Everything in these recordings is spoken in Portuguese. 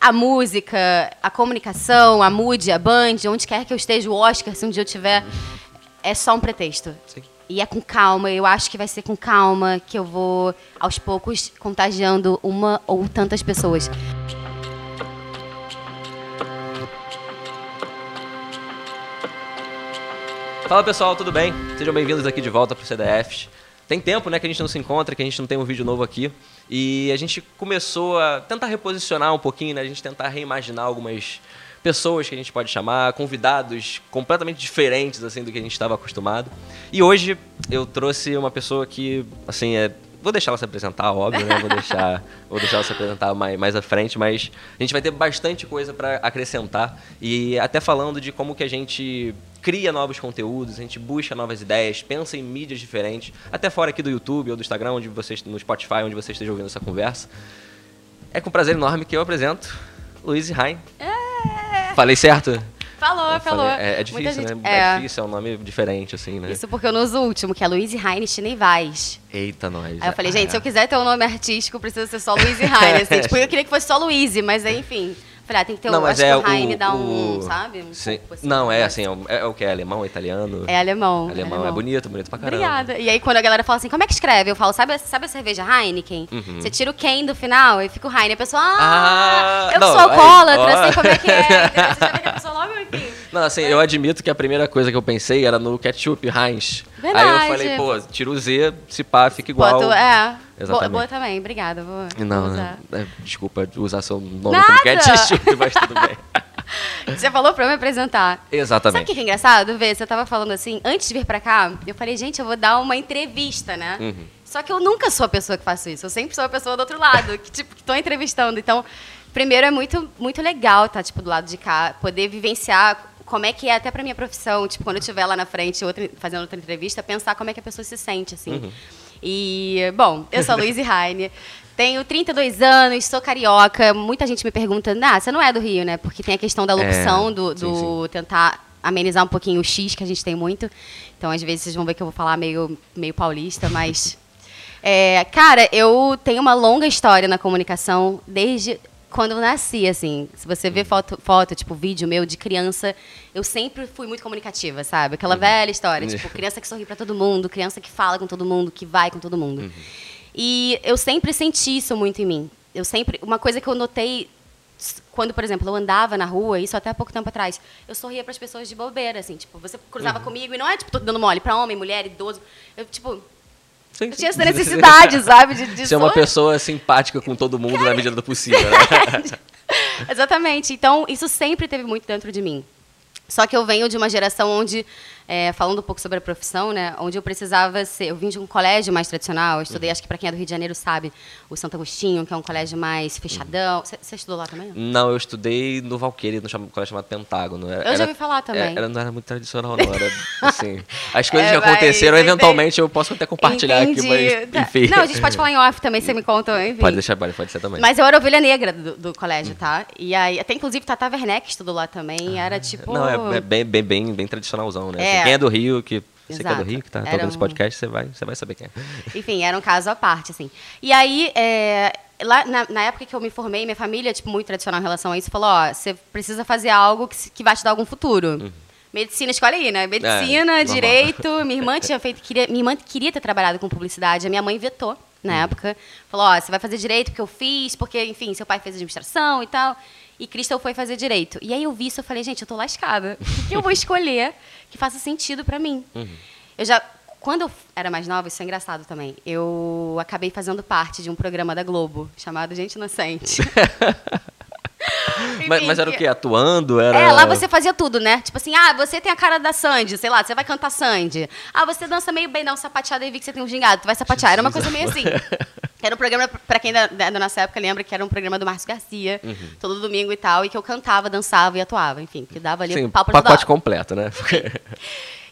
a música, a comunicação, a mood, a band, onde quer que eu esteja, o Oscar, se um dia eu tiver, é só um pretexto. Sim. E é com calma, eu acho que vai ser com calma que eu vou, aos poucos, contagiando uma ou tantas pessoas. Fala pessoal, tudo bem? Sejam bem-vindos aqui de volta pro CDFs. Tem tempo, né, que a gente não se encontra, que a gente não tem um vídeo novo aqui. E a gente começou a tentar reposicionar um pouquinho, né? A gente tentar reimaginar algumas pessoas que a gente pode chamar, convidados completamente diferentes assim do que a gente estava acostumado. E hoje eu trouxe uma pessoa que, assim, é Vou deixar ela se apresentar, óbvio, né? Vou deixar, vou deixar ela se apresentar mais, mais à frente, mas a gente vai ter bastante coisa para acrescentar. E até falando de como que a gente cria novos conteúdos, a gente busca novas ideias, pensa em mídias diferentes, até fora aqui do YouTube ou do Instagram, onde vocês, no Spotify, onde você esteja ouvindo essa conversa. É com prazer enorme que eu apresento Luiz Rain. É. Falei certo? Falou, Eu falou. falei, é, é difícil, né? É. é. difícil, é um nome diferente, assim, né? Isso porque eu não uso o último, que é Luiz Heine Chinevaz. Eita, nós. Aí eu falei, Ah, gente, é. se eu quiser ter um nome artístico, precisa ser só Luiz Heine. Assim, tipo, eu queria que fosse só Luiz, mas enfim. Falei, ah, tem que ter Não, um. mas Acho é que o Heine dá um, o- sabe? Um Sim. pouco, assim, Não, é né? assim, é, o- é o que? É alemão, italiano? É alemão. Alemão, é bonito, bonito pra caramba. Obrigada. E aí, quando a galera fala assim, como é que escreve? Eu falo, sabe, sabe a cerveja Heineken? Uhum. Você tira o Ken do final e fica o Heine. A pessoa, ah, Ah, eu não, sou alcoólatra, sei como é que é. Você já vê que a pessoa logo aqui. Não, assim, eu admito que a primeira coisa que eu pensei era no ketchup Heinz. Aí eu Verdade. falei, pô, tira o Z, se pá, fica igual. Boto, é. Exatamente. Boa, também, obrigada. Vou, Não, vou né? usar. É, desculpa usar seu nome Nada. como ketchup, mas tudo bem. Você falou pra eu me apresentar. Sabe o Exatamente. que é engraçado? Vê, você tava falando assim, antes de vir pra cá, eu falei, gente, eu vou dar uma entrevista, né? Uhum. Só que eu nunca sou a pessoa que faço isso. Eu sempre sou a pessoa do outro lado, que, tipo, que tô entrevistando. Então, primeiro é muito, muito legal estar, tipo, do lado de cá, poder vivenciar como é que é até pra minha profissão, tipo, quando eu estiver lá na frente outra, fazendo outra entrevista, pensar como é que a pessoa se sente, assim. Uhum. E, bom, eu sou a Luíse Heine, tenho 32 anos, sou carioca. Muita gente me pergunta, ah, você não é do Rio, né? Porque tem a questão da locução, É, do, sim, do tentar amenizar um pouquinho o X que a gente tem muito. Então, às vezes, vocês vão ver que eu vou falar meio, meio paulista, mas. É, cara, eu tenho uma longa história na comunicação desde quando eu nasci, assim. Se você vê foto, foto, tipo, vídeo meu de criança, eu sempre fui muito comunicativa, sabe? Aquela velha história, tipo, criança que sorri pra todo mundo, criança que fala com todo mundo, que vai com todo mundo. E eu sempre senti isso muito em mim. Eu sempre, uma coisa que eu notei quando, por exemplo, eu andava na rua, isso até há pouco tempo atrás, eu sorria para as pessoas de bobeira, assim, tipo, você cruzava comigo e não é tipo tô dando mole para homem, mulher, idoso. Eu tipo, Sim, tinha essa necessidade, sabe, de, de Ser uma pessoa simpática com todo mundo na medida do possível, né? Exatamente. Então, isso sempre teve muito dentro de mim. Só que eu venho de uma geração onde, é, falando um pouco sobre a profissão, né, onde eu precisava ser. Eu vim de um colégio mais tradicional. Eu estudei, acho que para quem é do Rio de Janeiro sabe, o Santo Agostinho, que é um colégio mais fechadão. Você estudou lá também? Não, eu estudei no Valqueire, no colégio chamado Pentágono. Era, Eu já ouvi falar também. é, Era, não era muito tradicional, não. Era, assim, as coisas É, que vai, aconteceram, vai, vai. eventualmente eu posso até compartilhar Entendi. aqui, Tá. mas, enfim. Não, a gente pode falar em off também, você me conta, enfim. Pode deixar, pode, pode ser também. Mas eu era ovelha negra do, do colégio, tá? E aí, até inclusive Tata Werneck estudou lá também. Era tipo. Ah, Não, é, é bem, bem, bem, bem tradicionalzão, né? É. Assim, quem é do Rio, que você que é do Exato. Rio, que tá nesse um- podcast, você vai, você vai saber quem é. Enfim, era um caso à parte, assim. E aí, é, lá na, na época que eu me formei, minha família, tipo, muito tradicional em relação a isso, falou, ó, você precisa fazer algo que, que vai te dar algum futuro. Medicina, escolhe aí, né? Medicina, normal. direito. Minha irmã tinha feito, queria, minha irmã queria ter trabalhado com publicidade. A minha mãe vetou na época. Falou, ó, você vai fazer direito porque eu fiz, porque, enfim, seu pai fez administração e tal. E Crystal foi fazer direito. E aí eu vi isso, eu falei, gente, eu tô lascada. O que eu vou escolher que faça sentido pra mim? Eu já, quando eu era mais nova, isso é engraçado também. Eu acabei fazendo parte de um programa da Globo chamado Gente Inocente. Mas, Enfim, mas era o quê? Atuando? Era... é, lá você fazia tudo, né? Tipo assim, ah, você tem a cara da Sandy, sei lá, você vai cantar Sandy. Ah, você dança meio bem, dá um sapateado e vi que você tem um gingado, tu vai sapatear. Era uma coisa meio assim. Era um programa, pra quem da, da nossa época lembra, que era um programa do Márcio Garcia, Uhum. todo domingo e tal, e que eu cantava, dançava e atuava, enfim, que dava ali Sim, pau pra pacote completo, né?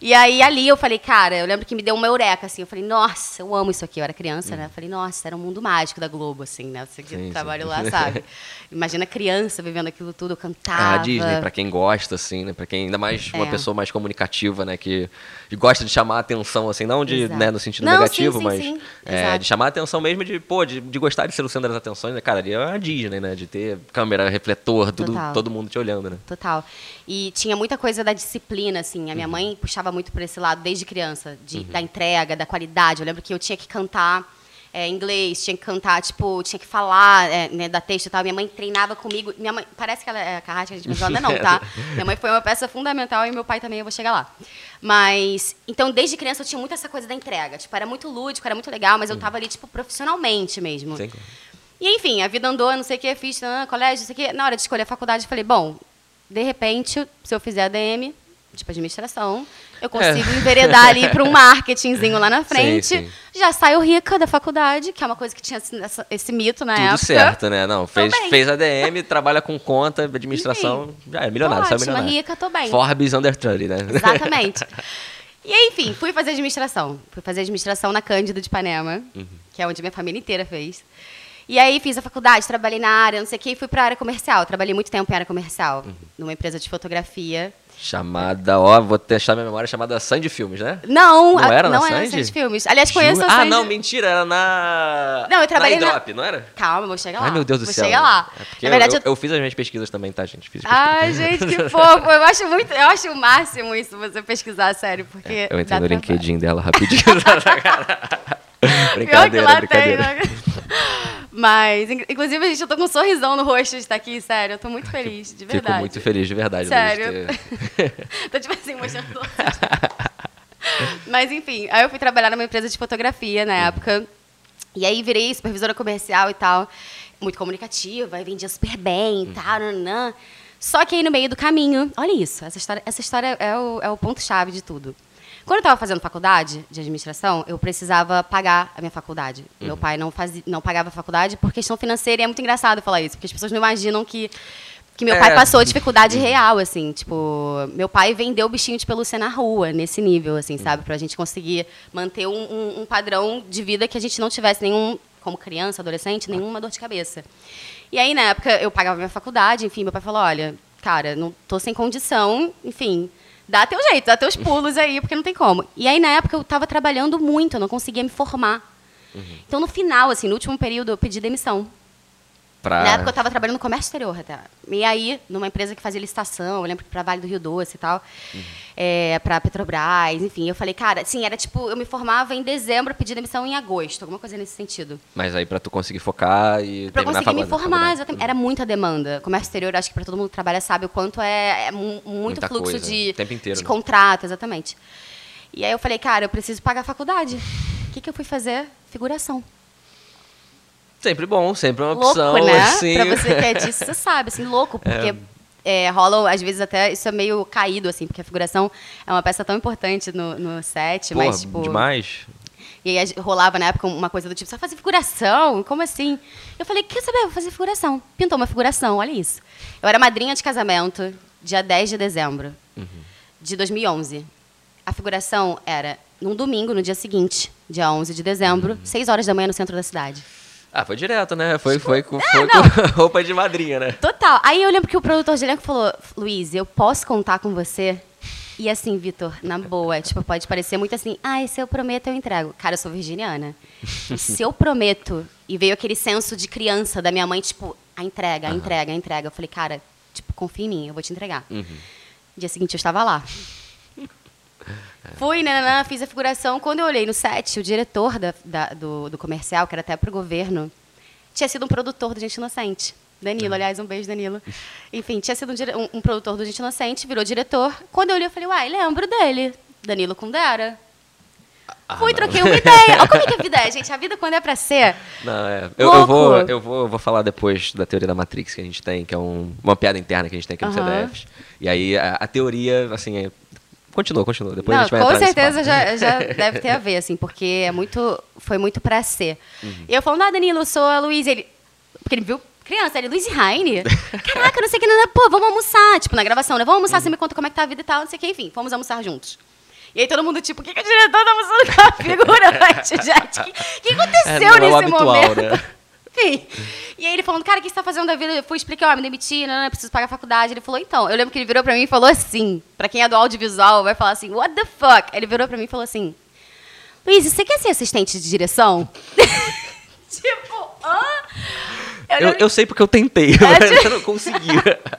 E aí ali eu falei, cara, eu lembro que me deu uma eureka, assim. Eu falei, nossa, eu amo isso aqui. Eu era criança, né? Eu falei, nossa, era um mundo mágico da Globo, assim, né? Você que Sim, trabalho sim. lá, sabe? Imagina criança vivendo aquilo tudo, eu É cantava. a Disney, pra quem gosta, assim, né? Pra quem ainda mais uma É. pessoa mais comunicativa, né? Que, gosta de chamar a atenção, assim, não de, Exato. né, no sentido Não, negativo, sim, mas é, de chamar a atenção mesmo de, pô, de, de gostar de ser o centro das atenções, né? Cara, ali é a Disney, né? De ter câmera, refletor, tudo, Total. todo mundo te olhando, né? Total. E tinha muita coisa da disciplina, assim. A minha mãe puxava muito por esse lado desde criança, de, da entrega, da qualidade. Eu lembro que eu tinha que cantar é, inglês, tinha que cantar, tipo, tinha que falar, é, né, dar texto e tal. Minha mãe treinava comigo. Minha mãe, parece que ela é carrasca, a gente mas ela não, tá? Minha mãe foi uma peça fundamental e meu pai também, eu vou chegar lá. Mas, então, desde criança eu tinha muito essa coisa da entrega. Tipo, era muito lúdico, era muito legal, mas eu tava ali, tipo, profissionalmente mesmo. Sim. E enfim, a vida andou, não sei o que, fiz ah, colégio, não sei o que. Na hora de escolher a faculdade, eu falei, bom, de repente, se eu fizer ADM, tipo administração, eu consigo enveredar ali para um marketingzinho lá na frente. sim. Já saio rica da faculdade, que é uma coisa que tinha esse, esse mito na Tudo época. certo, né? Não, fez, fez ADM, trabalha com conta, administração, já é milionário, sabe ótima, milionário. rica, tô bem. Forbes under 30, né? Exatamente. E aí, enfim, fui fazer administração. Fui fazer administração na Cândido de Ipanema, que é onde minha família inteira fez. E aí fiz a faculdade, trabalhei na área, não sei o quê, e fui para a área comercial. Trabalhei muito tempo em área comercial, numa empresa de fotografia. Chamada, ó, vou testar minha memória, chamada Sandy Filmes, né? Não, Não a- era na não era Sandy? Sandy Filmes. Aliás, conheço Jura? a Ah, Sandy. não, mentira, era na. Não, eu trabalhei na na- Indrop, não era? Calma, vou chegar lá. Ai, meu Deus do vou céu. chegar lá. É Na verdade, eu, eu... eu fiz as minhas pesquisas também, tá, gente? Fiz. Ai, gente, que fofo. Eu acho muito, eu acho o máximo isso, você pesquisar, sério, porque É, eu entrei no. LinkedIn dela rapidinho. Brincadeira, lá tem, brincadeira. né? Mas, in- inclusive, gente, eu tô com um sorrisão no rosto de estar aqui, sério. Eu tô muito feliz, de verdade. Fico muito feliz, de verdade. Sério. ter- tô tipo assim, mostrando Mas enfim, aí eu fui trabalhar numa empresa de fotografia na época. E aí virei supervisora comercial e tal. Muito comunicativa, aí vendia super bem e tal, nanã. Só que aí no meio do caminho, olha isso, essa história, essa história é o, é o ponto-chave de tudo. Quando eu estava fazendo faculdade de administração, eu precisava pagar a minha faculdade. Meu pai não, fazia, não pagava a faculdade por questão financeira, e é muito engraçado falar isso, porque as pessoas não imaginam que, que meu pai É. passou dificuldade real, assim, tipo, meu pai vendeu o bichinho de pelúcia na rua, nesse nível, assim, sabe? Pra gente conseguir manter um, um- um padrão de vida que a gente não tivesse nenhum, como criança, adolescente, nenhuma dor de cabeça. E aí, na época, eu pagava minha faculdade, enfim, meu pai falou, olha, cara, não tô sem condição, enfim, dá teu jeito, dá teus pulos aí, porque não tem como. E aí, na época, eu tava trabalhando muito, eu não conseguia me formar. Então, no final, assim, no último período, eu pedi demissão. Pra... Na época eu estava trabalhando no comércio exterior até. E aí, numa empresa que fazia licitação, eu lembro que para Vale do Rio Doce e tal, é, para Petrobras, enfim. Eu falei, cara, sim, era tipo, eu me formava em dezembro, pedi demissão em agosto, alguma coisa nesse sentido. Mas aí pra tu conseguir focar e Pra conseguir me faculdade- formar, exatamente. Era muita demanda. Comércio exterior, acho que para todo mundo que trabalha sabe o quanto é, é mu- muito Muita fluxo coisa, de, inteiro, de né? contrato, exatamente. E aí eu falei, cara, eu preciso pagar a faculdade. O que, que eu fui fazer? Figuração. Sempre bom, sempre uma louco, opção. né? assim. Pra você que é disso, você sabe, assim, louco, porque é, rolam, às vezes, até isso é meio caído, assim, porque a figuração é uma peça tão importante no, no set, Porra, mas, tipo. demais. E aí rolava na época uma coisa do tipo, você vai fazer figuração? Como assim? Eu falei, quer saber? Eu vou fazer figuração. Pintou uma figuração, olha isso. Eu era madrinha de casamento, dia 10 de dezembro de 2011. A figuração era num domingo, no dia seguinte, dia 11 de dezembro, 6 horas da manhã no centro da cidade. Ah, foi direto, né? Foi, foi, com, É, foi não. com roupa de madrinha, né? Total. Aí eu lembro que o produtor de elenco falou, Luiz, eu posso contar com você? E assim, Vitor, na boa, tipo, pode parecer muito assim, ah, se eu prometo, eu entrego. Cara, eu sou virginiana. se eu prometo, e veio aquele senso de criança da minha mãe, tipo, a entrega, a entrega, a entrega. Eu falei, cara, tipo, confia em mim, eu vou te entregar. Uhum. Dia seguinte eu estava lá. Fui, nananã, fiz a figuração. Quando eu olhei no set, o diretor da- da- do, do comercial, que era até pro governo, tinha sido um produtor do Gente Inocente. Danilo, aliás, um beijo, Danilo. Enfim, tinha sido um, um- um produtor do Gente Inocente, virou diretor. Quando eu olhei, eu falei, uai, lembro dele. Danilo Kundera. Ah, Fui, não. troquei uma ideia. Olha como é que a vida é, gente. A vida, quando é pra ser, Não, é. Eu, eu vou, eu, vou, eu vou falar depois da teoria da Matrix que a gente tem, que é um- uma piada interna que a gente tem aqui no Aham. CDF. E aí a, a teoria, assim, é... continua, continua. Depois não, a gente vai com certeza já, já deve ter a ver, assim, porque é muito, foi muito pra ser. Uhum. E eu falando, ah, Danilo, eu sou a Luísa. Ele, porque ele viu criança, ele, Luiz Raine? Caraca, não sei o que, não, não, pô, vamos almoçar. Tipo, na gravação, né? Vamos Uhum. almoçar, você me conta como é que tá a vida e tal, não sei o que, enfim, fomos almoçar juntos. E aí todo mundo, tipo, o que, que o diretor tá fazendo com a figurante, gente? O que, que aconteceu É, não é nesse habitual, momento? né? E aí ele falando, cara, o que você tá fazendo da vida? Eu fui explicar, ó, me demiti, não, não, preciso pagar a faculdade. Ele falou, então, eu lembro que ele virou pra mim e falou assim, pra quem é do audiovisual, vai falar assim, what the fuck? Ele virou pra mim e falou assim, Luiz, você quer ser assistente de direção? tipo, hã? Eu, lembro eu sei porque eu tentei, É, mas tipo- eu não consegui.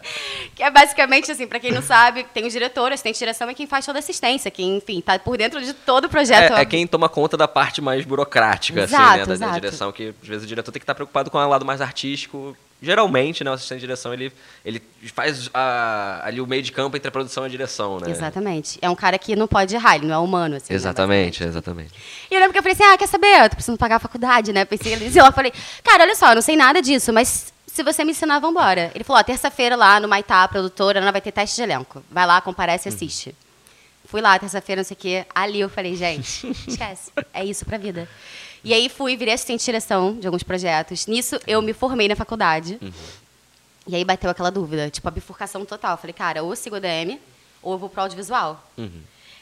que é basicamente assim, pra quem não sabe, tem o diretor, assistente de direção é quem faz toda a assistência, quem, enfim, tá por dentro de todo o projeto. É, é quem toma conta da parte mais burocrática, assim, Exato, né, da, da direção, que às vezes o diretor tem que estar preocupado com o lado mais artístico. Geralmente, né, o assistente de direção, ele, ele faz a- ali o meio de campo entre a produção e a direção, né? Exatamente. É um cara que não pode errar, ele não é humano, assim. né, Exatamente, exatamente. E eu lembro que eu falei assim, ah, quer saber? Eu tô precisando pagar a faculdade, né? Pensei e eu falei, cara, olha só, eu não sei nada disso, mas se você me ensinar, vambora. Ele falou, ó, terça-feira lá no Maitá, a produtora, não vai ter teste de elenco. Vai lá, comparece e assiste. Fui lá, terça-feira, não sei o quê. Ali eu falei, gente, esquece. É isso pra vida. E aí fui, virei assistente de direção de alguns projetos. Nisso, eu me formei na faculdade. E aí bateu aquela dúvida, tipo, a bifurcação total. Eu falei, cara, ou eu sigo DM, ou eu vou pro audiovisual.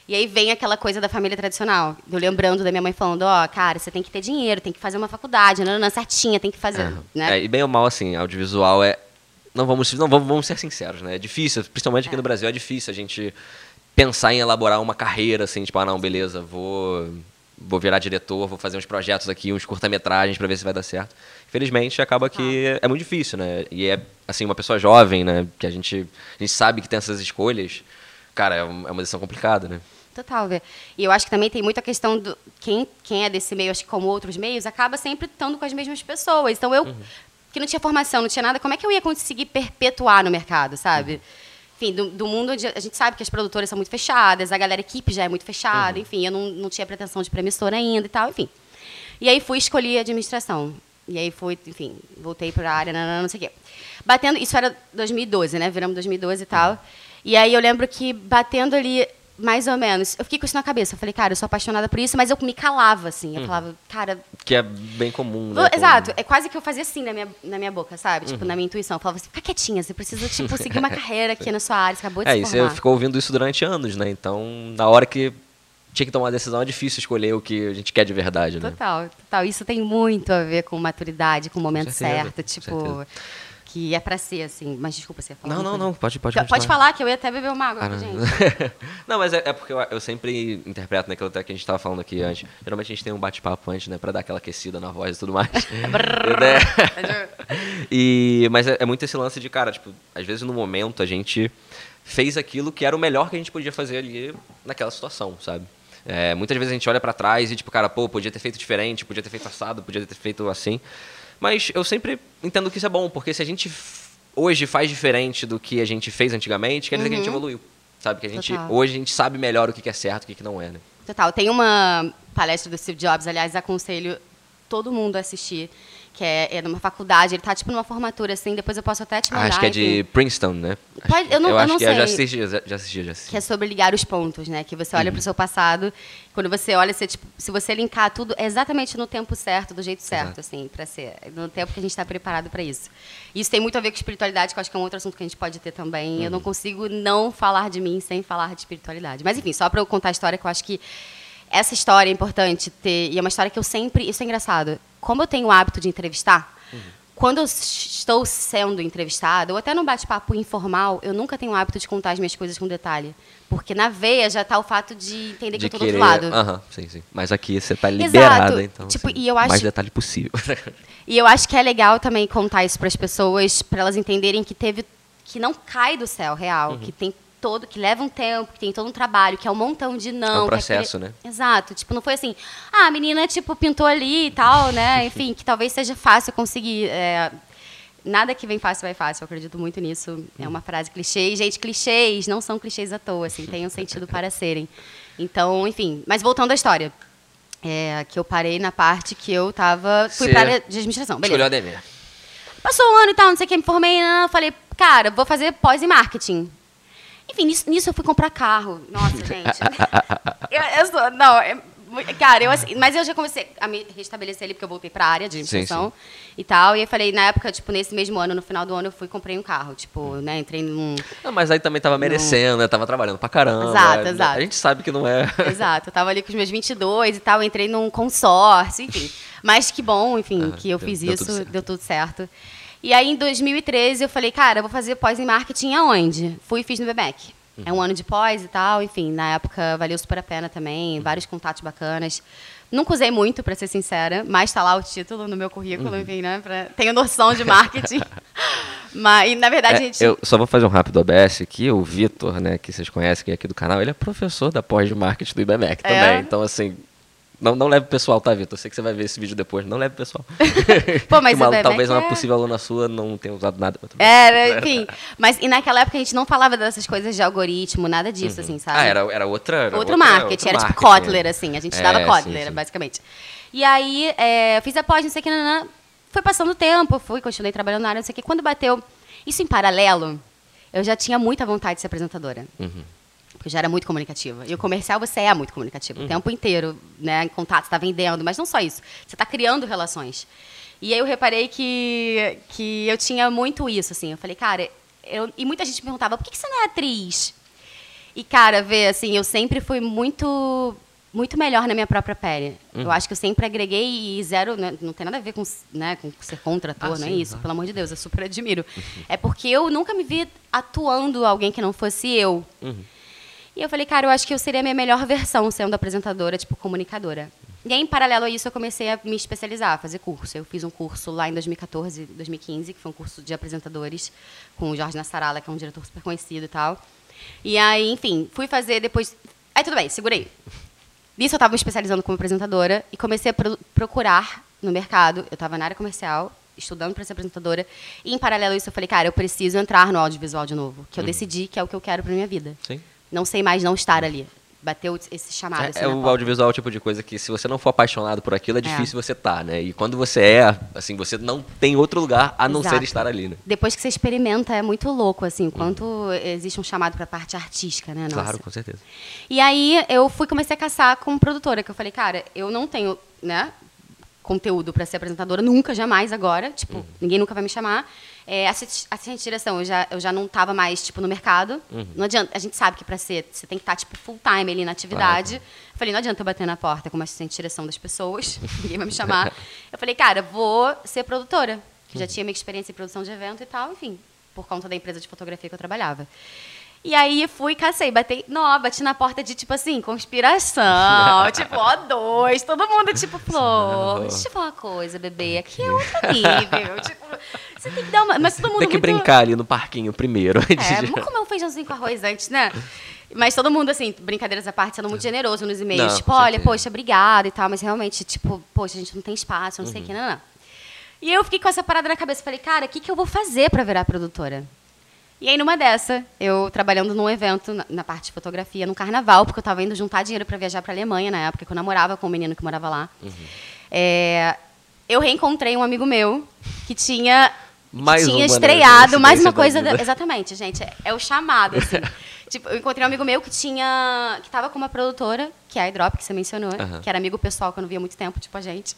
E aí vem aquela coisa da família tradicional. Eu lembrando da minha mãe falando, ó, cara, você tem que ter dinheiro, tem que fazer uma faculdade, não, não, certinha, tem que fazer, É, né? é, e bem ou mal, assim, audiovisual é. Não vamos, não vamos, vamos ser sinceros, né? É difícil, principalmente aqui É. no Brasil, é difícil a gente pensar em elaborar uma carreira, assim, tipo, ah, não, beleza, vou, vou virar diretor, vou fazer uns projetos aqui, uns curta-metragens pra ver se vai dar certo. Infelizmente, acaba que é muito difícil, né? E é, assim, uma pessoa jovem, né? Que a gente, a gente sabe que tem essas escolhas. Cara, é é uma decisão complicada, né? Total, Vê. E eu acho que também tem muito a questão do. Quem, quem é desse meio, acho que como outros meios, acaba sempre estando com as mesmas pessoas. Então eu, Uhum. que não tinha formação, não tinha nada, como é que eu ia conseguir perpetuar no mercado, sabe? Uhum. Enfim, do, do mundo onde a gente sabe que as produtoras são muito fechadas, a galera equipe já é muito Uhum. fechada, enfim, eu não, não tinha pretensão de premissora ainda e tal, enfim. E aí fui escolher administração. E aí fui, enfim, voltei para a área, nanana, não sei o quê. Batendo, isso era 2012, né? Viramos 2012 e tal. E aí eu lembro que batendo ali, mais ou menos, eu fiquei com isso na cabeça. Eu falei, cara, eu sou apaixonada por isso, mas eu me calava, assim. Eu falava, cara. Que é bem comum, né? Exato, é quase que eu fazia assim na minha, na minha boca, sabe? Tipo, na minha intuição. Eu falava assim, fica quietinha, você precisa, tipo, seguir uma carreira aqui na sua área, você acabou de É, se formar. você ficou ouvindo isso durante anos, né? Então, na hora que tinha que tomar uma decisão, é difícil escolher o que a gente quer de verdade, né? Total, total. Isso tem muito a ver com maturidade, com o momento certeza, certo, tipo, certeza. Que é pra ser assim. Mas desculpa, você ia falar. Não, não, coisa? não, pode, pode Pode, continuar. falar que eu ia até beber uma água, Ah, não. gente. não, mas é, é porque eu, eu sempre interpreto naquilo até que a gente estava falando aqui antes. Geralmente a gente tem um bate-papo antes, né? Pra dar aquela aquecida na voz e tudo mais. Né? e, mas é, é muito esse lance de, cara, tipo, às vezes no momento a gente fez aquilo que era o melhor que a gente podia fazer ali naquela situação, sabe? É, muitas vezes a gente olha pra trás e, tipo, cara, pô, podia ter feito diferente, podia ter feito assado, podia ter feito assim. Mas eu sempre entendo que isso é bom, porque se a gente hoje faz diferente do que a gente fez antigamente, quer dizer que a gente evoluiu. Sabe? Que a gente, Total. hoje a gente sabe melhor o que é certo e o que que não é, né? Total. Tem uma palestra do Steve Jobs, aliás, aconselho todo mundo a assistir, que é, é numa faculdade, ele tá tipo numa formatura assim, depois eu posso até te mandar. Ah, acho que é de enfim, Princeton, né? Pode- eu não- eu acho não que é, já sei. assisti, já, já assisti, já assisti. que é sobre ligar os pontos, né? Que você olha Uhum. para o seu passado, quando você olha, você, tipo, se você linkar tudo é exatamente no tempo certo, do jeito certo, Exato. assim, para ser, no tempo que a gente está preparado para isso. Isso tem muito a ver com espiritualidade, que eu acho que é um outro assunto que a gente pode ter também. Uhum. Eu não consigo não falar de mim sem falar de espiritualidade. Mas enfim, só para eu contar a história, que eu acho que essa história é importante ter, e é uma história que eu sempre, isso é engraçado. Como eu tenho o hábito de entrevistar, Uhum. quando eu estou sendo entrevistada, ou até num bate-papo informal, eu nunca tenho o hábito de contar as minhas coisas com detalhe. Porque na veia já está o fato de entender que eu de estou do outro lado. Aham, sim, sim. Mas aqui você tá liberada, então. Tipo, assim, e eu acho- Mais detalhe possível. E eu acho que é legal também contar isso para as pessoas, para elas entenderem que teve que não cai do céu real, Uhum. que tem todo, que leva um tempo, que tem todo um trabalho, que é um montão de não. É um que aquele- processo, né? Exato. Tipo, não foi assim, ah, a menina tipo pintou ali e tal, né? Enfim, que talvez seja fácil conseguir. é, Nada que vem fácil vai fácil, eu acredito muito nisso. É uma frase clichê. E, gente, clichês não são clichês à toa, assim, tem um sentido para serem. Então, enfim. Mas voltando à história. É, que eu parei na parte que eu tava. Fui Você para a área de administração. Beleza. Escolheu a DMR. Passou um ano e tal, não sei o que, me formei, não, falei, cara, vou fazer pós em marketing. Enfim, nisso, nisso eu fui comprar carro. Nossa, gente. eu, eu sou, não, é- Cara, eu assim, mas eu já comecei a me restabelecer ali porque eu voltei pra área de Sim, impressão e tal. E eu falei, na época, tipo, nesse mesmo ano, no final do ano, eu fui e comprei um carro. Tipo, né, entrei num. Não, mas aí também tava merecendo, né? Tava trabalhando pra caramba. Exato, é, exato. A gente sabe que não é. Exato, eu tava ali com os meus 22 e tal, entrei num consórcio, enfim. Mas que bom, enfim, Ah, que eu deu- fiz deu isso, tudo deu tudo certo. E aí, em 2013, eu falei, cara, eu vou fazer pós em marketing aonde? Fui e fiz no Bebec. É Uhum. um ano de pós e tal, enfim, na época valeu super a pena também, vários contatos bacanas. Nunca usei muito, pra ser sincera, mas tá lá o título no meu currículo, Uhum. enfim, né? Pra... Tenho noção de marketing. mas, e, na verdade, a É, gente. eu só vou fazer um rápido OBS aqui. O Vitor, né, que vocês conhecem que é aqui do canal, ele é professor da pós de marketing do IBMEC É? também. Então, assim, não, não leve pessoal, tá, Vitor? Eu sei que você vai ver esse vídeo depois. Não leve pessoal. Pô, mas uma- o talvez uma é- possível aluna sua não tenha usado nada. mas tudo bem. Era, enfim. Mas e naquela época a gente não falava dessas coisas de algoritmo, nada disso, assim, sabe? Ah, era, era outra. Era Outro outra- marketing, outro era tipo marketing, Kotler, né? assim. A gente É, dava sim, Kotler, sim. basicamente. E aí, é, eu fiz a pós, não sei o que, nanã, foi passando o tempo, fui, continuei trabalhando na área, não sei o que. Quando bateu isso em paralelo, eu já tinha muita vontade de ser apresentadora. Uhum. Porque eu já era muito comunicativa. E o comercial, você é muito comunicativo. O tempo inteiro, né? Em contato, você está vendendo. Mas não só isso. Você está criando relações. E aí eu reparei que, que eu tinha muito isso, assim. Eu falei, cara... Eu, e muita gente me perguntava, por que, que você não é atriz? E, cara, vê, assim, eu sempre fui muito muito melhor na minha própria pele. Uhum. Eu acho que eu sempre agreguei e zero, né, não tem nada a ver com, né, com ser contra ator, Ah, não é sim, isso, pelo amor de Deus, eu super admiro. É porque eu nunca me vi atuando alguém que não fosse eu. Uhum. E eu falei, cara, eu acho que eu seria a minha melhor versão sendo apresentadora, tipo, comunicadora. E aí, em paralelo a isso, eu comecei a me especializar, a fazer curso. Eu fiz um curso lá em 2014, 2015, que foi um curso de apresentadores com o Jorge Nassarala, que é um diretor super conhecido e tal. E aí, enfim, fui fazer depois... Aí, tudo bem, segurei. Nisso, eu estava me especializando como apresentadora e comecei a pro- procurar no mercado. Eu estava na área comercial, estudando para ser apresentadora. E, em paralelo a isso, eu falei, cara, eu preciso entrar no audiovisual de novo. Que eu decidi que é o que eu quero para minha vida. Sim. Não sei mais não estar ali. Bateu esse chamado. É, assim, é o porta. audiovisual é o tipo de coisa que se você não for apaixonado por aquilo, é difícil você estar, né? E quando você é, assim, você não tem outro lugar a não ser Exato. estar ali, né? Depois que você experimenta, é muito louco, assim, quanto existe um chamado para a parte artística, né? Nossa. Claro, com certeza. E aí eu fui comecei a caçar como produtora, que eu falei, cara, eu não tenho, né, conteúdo para ser apresentadora nunca, jamais agora, tipo, ninguém nunca vai me chamar. É, assi- assistente de direção, eu já, eu já não estava mais, tipo, no mercado. Não adianta, a gente sabe que para ser, você tem que estar, tipo, full time ali na atividade. Eu falei, não adianta eu bater na porta como assistente de direção das pessoas, ninguém vai me chamar. Eu falei, cara, vou ser produtora, que já tinha minha experiência em produção de evento e tal, enfim, por conta da empresa de fotografia que eu trabalhava. E aí fui, cacei, batei, não, bati na porta de tipo assim, conspiração, tipo, ó, dois, todo mundo tipo, Flor, deixa eu te falar uma coisa, bebê, aqui é outro nível, tipo, você tem que dar uma, mas todo mundo Tem que muito- brincar ali no parquinho primeiro. É, vamos comer um feijãozinho com arroz antes, né? Mas todo mundo, assim, brincadeiras à parte, sendo muito generoso nos e-mails. Não, tipo, olha, certeza. poxa, obrigada e tal, mas realmente, tipo, poxa, a gente não tem espaço, não sei o Uhum. que, não, não. E eu fiquei com essa parada na cabeça. Falei, cara, o que, que eu vou fazer pra virar produtora? E aí, numa dessa, eu trabalhando num evento na, na parte de fotografia, no carnaval, porque eu tava indo juntar dinheiro pra viajar pra Alemanha na época, que eu namorava com um menino que morava lá. Uhum. É, eu reencontrei um amigo meu que tinha, que Mais tinha uma, né, estreado mais uma coincidência coisa. da exatamente, gente. É, é o chamado, assim. tipo, eu encontrei um amigo meu que tinha. que tava com uma produtora, que é a iDrop, que você mencionou, que era amigo pessoal que eu não via há muito tempo, tipo a gente.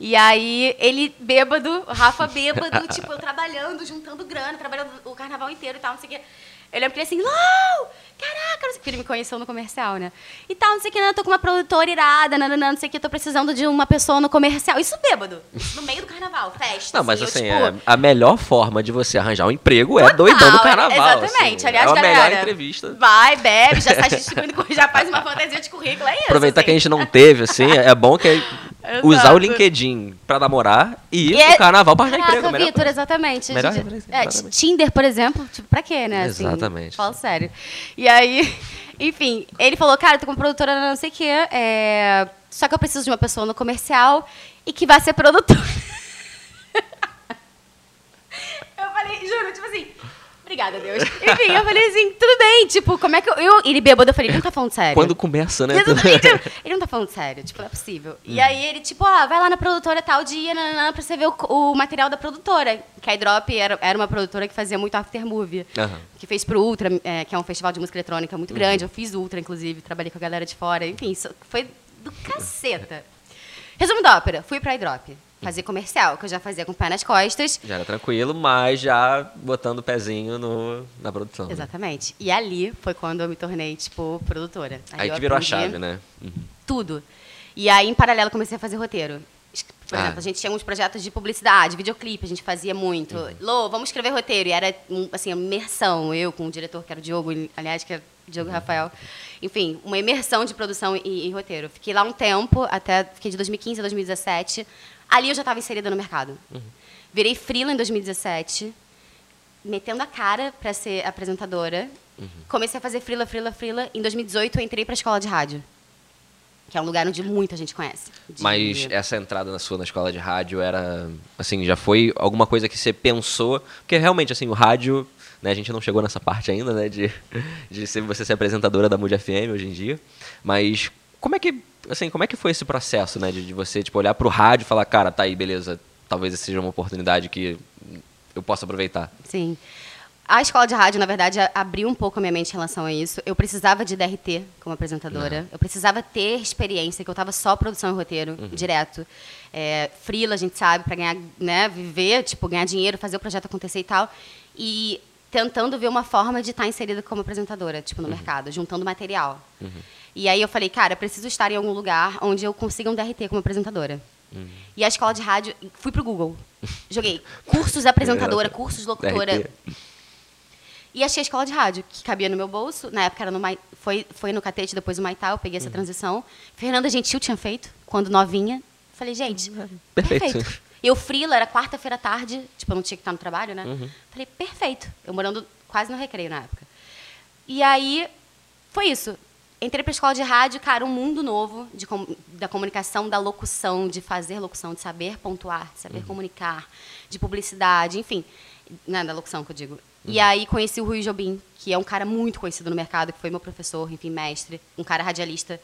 E aí, ele bêbado, o Rafa bêbado, tipo, eu trabalhando, juntando grana, trabalhando o carnaval inteiro e tal, não sei o quê. Eu lembro que ele assim, Lau! Caraca, não sei o que, ele me conheceu no comercial, né? E tal, não sei o que, não, eu tô com uma produtora irada, não, sei o que, eu tô precisando de uma pessoa no comercial. Isso bêbado, no meio do carnaval, festa. Não, mas eu, assim, tipo, é, a melhor forma de você arranjar um emprego é Total, doidão do carnaval. Exatamente. assim. Aliás, é a galera, melhor entrevista. Vai, bebe, já sai distribuindo, já faz uma fantasia de currículo, é isso. Aproveitar assim. que a gente não teve, assim, é bom que usar Exato. o LinkedIn pra namorar e ir E é- pro carnaval pra arranjar Caraca, emprego. Vitor, exatamente. Melhor Gente, é. Tinder, por exemplo, tipo, pra quê, né? assim? Exatamente. Fala sério. E aí, enfim, ele falou, cara, eu tô com produtora não sei o quê, é, só que eu preciso de uma pessoa no comercial e que vai ser produtora. eu falei, juro, tipo assim, obrigada, Deus. Enfim, eu falei assim, tudo bem, tipo, como é que eu... eu ele bêbado, eu falei, ele não tá falando sério. Quando começa, né? Ele não tá falando sério, tipo, não é possível. E aí ele, tipo, ó, vai lá na produtora tal dia, nananã, pra você ver o, o material da produtora. Que a iDrop era, era uma produtora que fazia muito aftermovie. Aham. Que fez pro Ultra, é, que é um festival de música eletrônica muito grande. Eu fiz Ultra, inclusive, trabalhei com a galera de fora. Enfim, isso foi do caceta. Resumo da ópera, fui pra iDrop. Fazer comercial, que eu já fazia com o pé nas costas. Já era tranquilo, mas já botando o pezinho no, na produção. né? Exatamente. E ali foi quando eu me tornei, tipo, produtora. Aí que virou a chave, né? Uhum. Tudo. E aí, em paralelo, comecei a fazer roteiro. Por Ah. exemplo, a gente tinha uns projetos de publicidade, videoclipe, a gente fazia muito. Uhum. Lô, vamos escrever roteiro. E era, assim, imersão. Eu com o diretor, que era o Diogo, aliás, que é o Uhum. Diogo Rafael. Enfim, uma imersão de produção e, e roteiro. Fiquei lá um tempo, até fiquei de 2015 a 2017. Ali eu já estava inserida no mercado. Uhum. Virei freela em 2017, metendo a cara para ser apresentadora. Uhum. Comecei a fazer freela, freela, freela. Em 2018 eu entrei para a escola de rádio. Que é um lugar onde muita gente conhece. De- Mas essa entrada na sua na escola de rádio era, assim, já foi alguma coisa que você pensou? Porque realmente, assim, o rádio, né, a gente não chegou nessa parte ainda, né, de, de ser, você ser apresentadora da Mood FM hoje em dia. Mas como é que, assim, como é que foi esse processo, né, de, de você, tipo, olhar pro rádio e falar, cara, tá aí, beleza, talvez essa seja uma oportunidade que eu possa aproveitar. Sim. A escola de rádio, na verdade, abriu um pouco a minha mente em relação a isso. Eu precisava de DRT como apresentadora. Eu precisava ter experiência, que eu estava só produção e roteiro, direto. É, freela, a gente sabe, para ganhar, né, viver, tipo, ganhar dinheiro, fazer o projeto acontecer e tal. E tentando ver uma forma de estar inserida como apresentadora, tipo, no mercado, juntando material. E aí eu falei, cara, eu preciso estar em algum lugar onde eu consiga um DRT como apresentadora. E a escola de rádio, fui pro Google. Joguei cursos apresentadora, cursos locutora. DRT. E achei a escola de rádio, que cabia no meu bolso. Na época era no Mai- foi, foi no Catete, depois no Maital, eu peguei essa transição. Fernanda Gentil tinha feito, quando novinha. Falei, gente, Perfeito. perfeito. Eu frila, era quarta-feira à tarde, tipo, eu não tinha que estar no trabalho, né? Falei, perfeito. Eu morando quase no recreio na época. E aí, foi isso. Entrei para a escola de rádio, cara, um mundo novo de da comunicação, da locução, de fazer locução, de saber pontuar, de saber comunicar, de publicidade, enfim. Né, da locução que eu digo. E aí conheci o Rui Jobim, que é um cara muito conhecido no mercado, que foi meu professor, enfim, mestre, um cara radialista,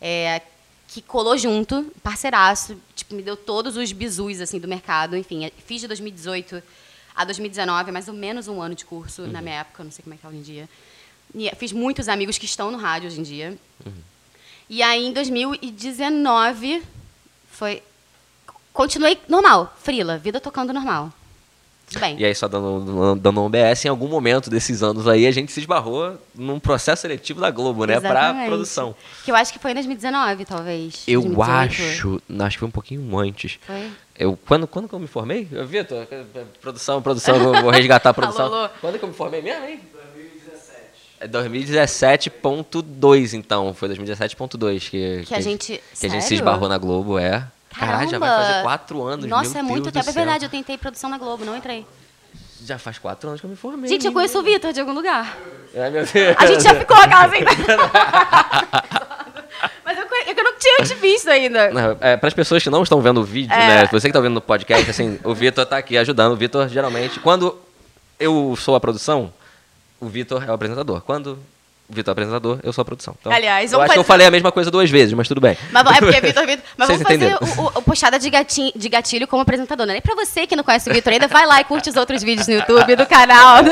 é, que colou junto, parceiraço, tipo, me deu todos os bizus, assim, do mercado. Enfim, é, fiz de 2018 a 2019, mais ou menos um ano de curso, na minha época, não sei como é que tá hoje em dia. E fiz muitos amigos que estão no rádio hoje em dia. E aí, em 2019, foi... Continuei normal, frila, vida tocando normal. Tudo bem. E aí, só dando, dando um OBS, em algum momento desses anos aí, a gente se esbarrou num processo seletivo da Globo, né? Pra Exatamente. produção. Que eu acho que foi em 2019, talvez. Eu 2018. acho, acho que foi um pouquinho antes. Foi? Eu, quando, quando que eu me formei? Eu, Vitor, produção, produção, vou, vou resgatar a produção. Alô, alô. Quando que eu me formei mesmo, hein? 2017. É 2017.2, então. Foi 2017.2 que, Que a gente- que a gente se esbarrou na Globo, é. Caralho, já vai fazer quatro anos, Nossa, meu é muito tempo. É verdade, eu tentei produção na Globo, não entrei. Já faz quatro anos que eu me formei. Gente, eu conheço o Vitor de algum lugar. Ai, meu Deus. A gente já ficou aquela assim. Mas eu, conhe- eu não tinha te visto ainda. Não, é, para as pessoas que não estão vendo o vídeo, É. né? Você que está vendo no podcast, assim, o Vitor tá aqui ajudando. O Vitor, geralmente, quando eu sou a produção, o Vitor é o apresentador. Quando o Vitor é o apresentador, eu sou a produção. Então, Aliás, eu acho que eu fazer- falei a mesma coisa duas vezes, mas tudo bem. Mas é porque é Vitor, Vitor. Mas Vocês vamos fazer o, o, o puxada de, gatinho, de gatilho como apresentador, né? E pra você que não conhece o Vitor ainda, vai lá e curte os outros vídeos no YouTube, do canal. do-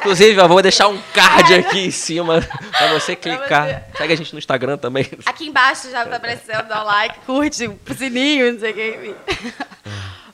Inclusive, eu vou deixar um card aqui em cima pra você clicar. Segue a gente no Instagram também. Aqui embaixo já tá aparecendo, dá o like, curte, o sininho, não sei o que.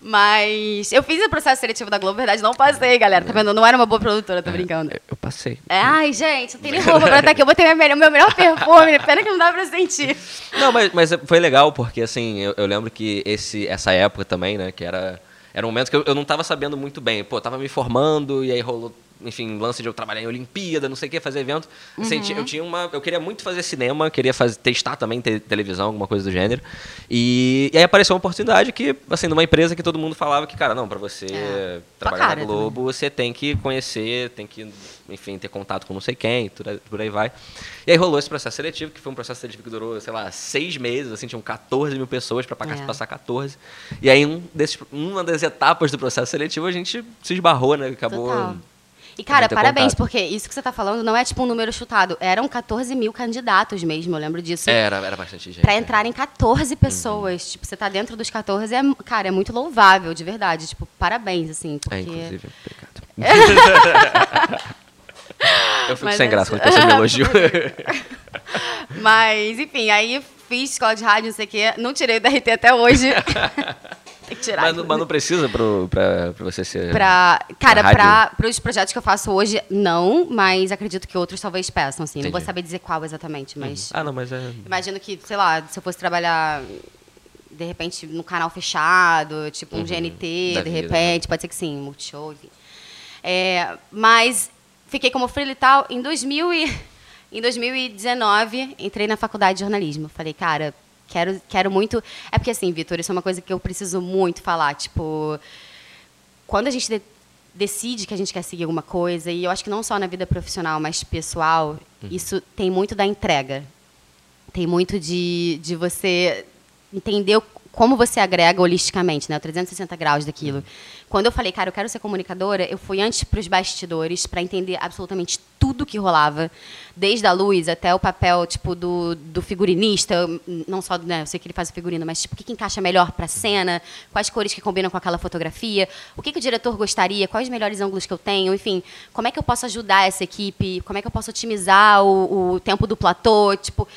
Mas eu fiz o processo seletivo da Globo, na verdade, não passei, galera. Tá vendo? Eu não era uma boa produtora, tô brincando. Eu passei. É, ai, gente, não tem nem roupa pra estar aqui. Eu botei meu melhor, meu melhor perfume, pena que não dá pra sentir. Não, mas, mas foi legal, porque assim, eu, eu lembro que esse, essa época também, né, que era, era um momento que eu, eu não estava sabendo muito bem. Pô, tava me formando e aí rolou, enfim, lance de eu trabalhar em Olimpíada, não sei o que, fazer evento. Assim, ti- eu tinha uma. Eu queria muito fazer cinema, queria fazer, testar também te- televisão, alguma coisa do gênero. E, e aí apareceu uma oportunidade que, assim, numa empresa que todo mundo falava que, cara, não, para você É, trabalhar na Globo, você tem que conhecer, tem que, enfim, ter contato com não sei quem, tudo por aí vai. E aí rolou esse processo seletivo, que foi um processo seletivo que durou, sei lá, seis meses, assim, tinham 14 mil pessoas para É. passar 14. E aí, um desses, uma das etapas do processo seletivo, a gente se esbarrou, né? Acabou. Total. E, cara, parabéns, contato. porque isso que você tá falando não é tipo um número chutado. Eram 14 mil candidatos mesmo, eu lembro disso. Era, era bastante gente. Pra é. entrarem 14 pessoas. Tipo, você tá dentro dos 14, é, cara, é muito louvável, de verdade. Tipo, parabéns, assim, porque... É, inclusive, eu fico Mas sem é- graça quando pessoa me elogio. Mas, enfim, aí fiz escola de rádio, não sei o quê. Não tirei o DRT até hoje. Tem que tirar. Mas, não- mas não precisa pro, pra, pra você ser. Pra, cara, rádio? pra, pros projetos que eu faço hoje, não, mas acredito que outros talvez peçam, assim. Não vou Entendi. saber dizer qual exatamente, mas Ah, não, mas é. imagino que, sei lá, se eu fosse trabalhar, de repente, no canal fechado, tipo um GNT, Uhum. Da de vida, repente, pode ser que sim, Multishow, enfim. É, mas fiquei como freela e tal. Em, 2000 e, em 2019, entrei na faculdade de jornalismo. Falei, cara, quero, quero muito... É porque, assim, Vitor, isso é uma coisa que eu preciso muito falar. Tipo, quando a gente de- decide que a gente quer seguir alguma coisa, e eu acho que não só na vida profissional, mas pessoal, isso tem muito da entrega. Tem muito de, de você entender como você agrega holisticamente, né? O 360 graus daquilo. Quando eu falei, cara, eu quero ser comunicadora, eu fui antes para os bastidores para entender absolutamente tudo que rolava, desde a luz até o papel, tipo, do, do figurinista, não só, né, eu sei que ele faz o figurino, mas tipo, o que, que encaixa melhor para a cena, quais cores que combinam com aquela fotografia, o que, que o diretor gostaria, quais os melhores ângulos que eu tenho, enfim, como é que eu posso ajudar essa equipe, como é que eu posso otimizar o, o tempo do platô, tipo,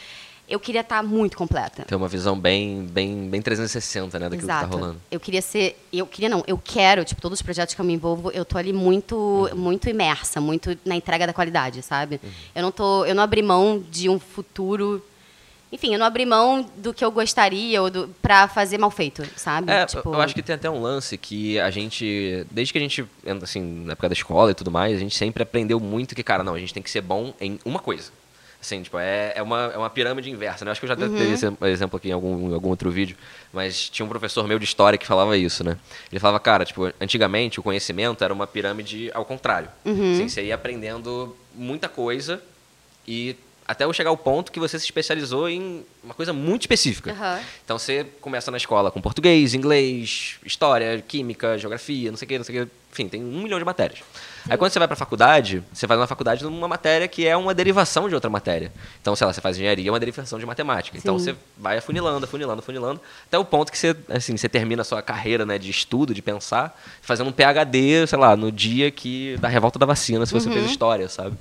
eu queria estar muito completa. Tem uma visão bem, bem, bem 360, né, daquilo que tá rolando. Eu queria ser, eu queria não, eu quero, tipo, todos os projetos que eu me envolvo, eu tô ali muito, Uhum. muito imersa, muito na entrega da qualidade, sabe? Eu não tô, eu não abri mão de um futuro, enfim, eu não abri mão do que eu gostaria ou do, para fazer mal feito, sabe? É, Tipo, eu acho que tem até um lance que a gente, desde que a gente, entra, assim, na época da escola e tudo mais, a gente sempre aprendeu muito que, cara, não, a gente tem que ser bom em uma coisa. Assim, tipo, é, é, uma, é uma pirâmide inversa, né? Acho que eu já Uhum. dei esse exemplo aqui em algum, algum outro vídeo, mas tinha um professor meu de história que falava isso, né? Ele falava, cara, tipo, antigamente o conhecimento era uma pirâmide ao contrário. Uhum. Assim, você ia aprendendo muita coisa e até eu chegar ao ponto que você se especializou em uma coisa muito específica. Aham. Então você começa na escola com português, inglês, história, química, geografia, não sei o que, não sei o que. Enfim, tem um milhão de matérias. Aí quando você vai para a faculdade, você faz uma faculdade numa matéria que é uma derivação de outra matéria. Então, sei lá, você faz engenharia, é uma derivação de matemática. Então Sim. você vai afunilando, afunilando, afunilando, até o ponto que você, assim, você termina a sua carreira né, de estudo, de pensar, fazendo um PhD, sei lá, no dia que da revolta da vacina, se você fez história, sabe?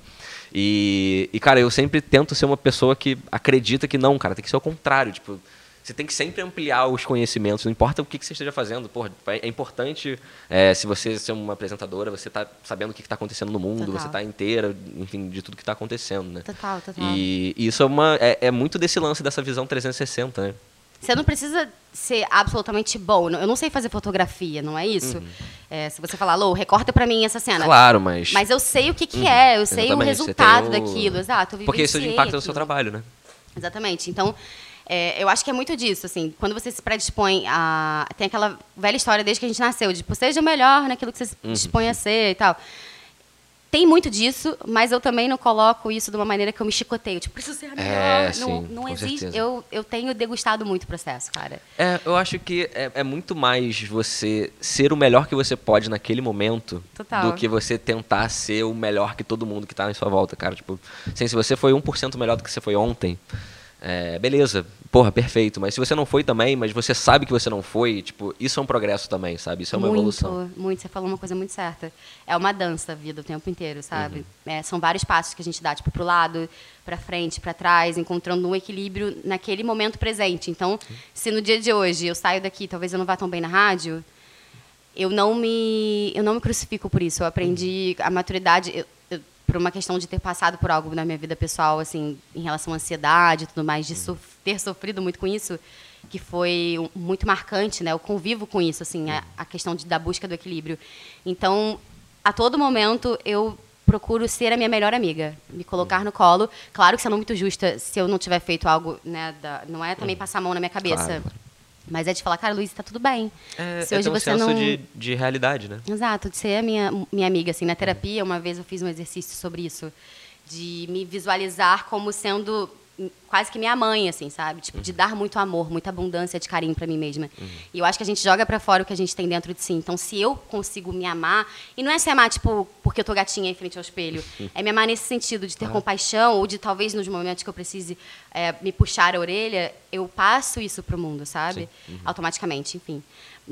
E, e, cara, eu sempre tento ser uma pessoa que acredita que não, cara, tem que ser o contrário. Tipo, você tem que sempre ampliar os conhecimentos, não importa o que, que você esteja fazendo. Porra, é importante, é, se você ser uma apresentadora, você tá sabendo o que está acontecendo no mundo, Total. você tá inteira, enfim, de tudo que está acontecendo, né? Total, total. E isso é, uma, é, é muito desse lance dessa visão 360, né? Você não precisa ser absolutamente bom. Eu não sei fazer fotografia, não é isso? É, se você falar, Lô, recorta pra mim essa cena. Uhum. Claro, mas... Mas eu sei o que, que é, eu sei o Exatamente, você resultado o- daquilo, exato. Porque isso impacta no seu trabalho, né? Exatamente. Então, é, eu acho que é muito disso, assim, quando você se predispõe a. Tem aquela velha história desde que a gente nasceu, de tipo, seja o melhor naquilo que você se Uhum. dispõe a ser e tal. Tem muito disso, mas eu também não coloco isso de uma maneira que eu me chicoteio. Tipo, preciso ser a melhor. É, não sim, não com existe. certeza. Eu, eu tenho degustado muito o processo, cara. É, eu acho que é, é muito mais você ser o melhor que você pode naquele momento Total. do que você tentar ser o melhor que todo mundo que tá em sua volta, cara. Tipo, assim, se você foi 1% melhor do que você foi ontem, é, beleza, porra, perfeito. Mas se você não foi também, mas você sabe que você não foi, tipo, isso é um progresso também, sabe? Isso é uma muito, evolução. muito. Você falou uma coisa muito certa. É uma dança a vida o tempo inteiro, sabe? Uhum. É, são vários passos que a gente dá, tipo, pro lado, pra frente, pra trás, encontrando um equilíbrio naquele momento presente. Então, se no dia de hoje eu saio daqui, talvez eu não vá tão bem na rádio, eu não me, eu não me crucifico por isso. Eu aprendi a maturidade. Eu, eu, por uma questão de ter passado por algo na minha vida pessoal, assim, em relação à ansiedade e tudo mais, de sof- ter sofrido muito com isso, que foi muito marcante, né? Eu convivo com isso, assim, a, a questão de, da busca do equilíbrio. Então, a todo momento, eu procuro ser a minha melhor amiga, me colocar no colo. Claro que sendo muito justa, se eu não tiver feito algo, né, da- não é também passar a mão na minha cabeça. Claro. Mas é de falar, cara, Luiz, tá tudo bem. É, se é hoje ter um você senso não... de, de realidade, né? Exato, de ser a minha, minha amiga. Assim, na terapia, uma vez eu fiz um exercício sobre isso, de me visualizar como sendo hum, quase que minha mãe, assim, sabe? Tipo, de dar muito amor, muita abundância de carinho para mim mesma. E eu acho que a gente joga para fora o que a gente tem dentro de si. Então, se eu consigo me amar, e não é se amar, tipo, porque eu tô gatinha em frente ao espelho, é me amar nesse sentido, de ter compaixão, ou de talvez nos momentos que eu precise é, me puxar a orelha, eu passo isso pro mundo, sabe? Automaticamente, enfim.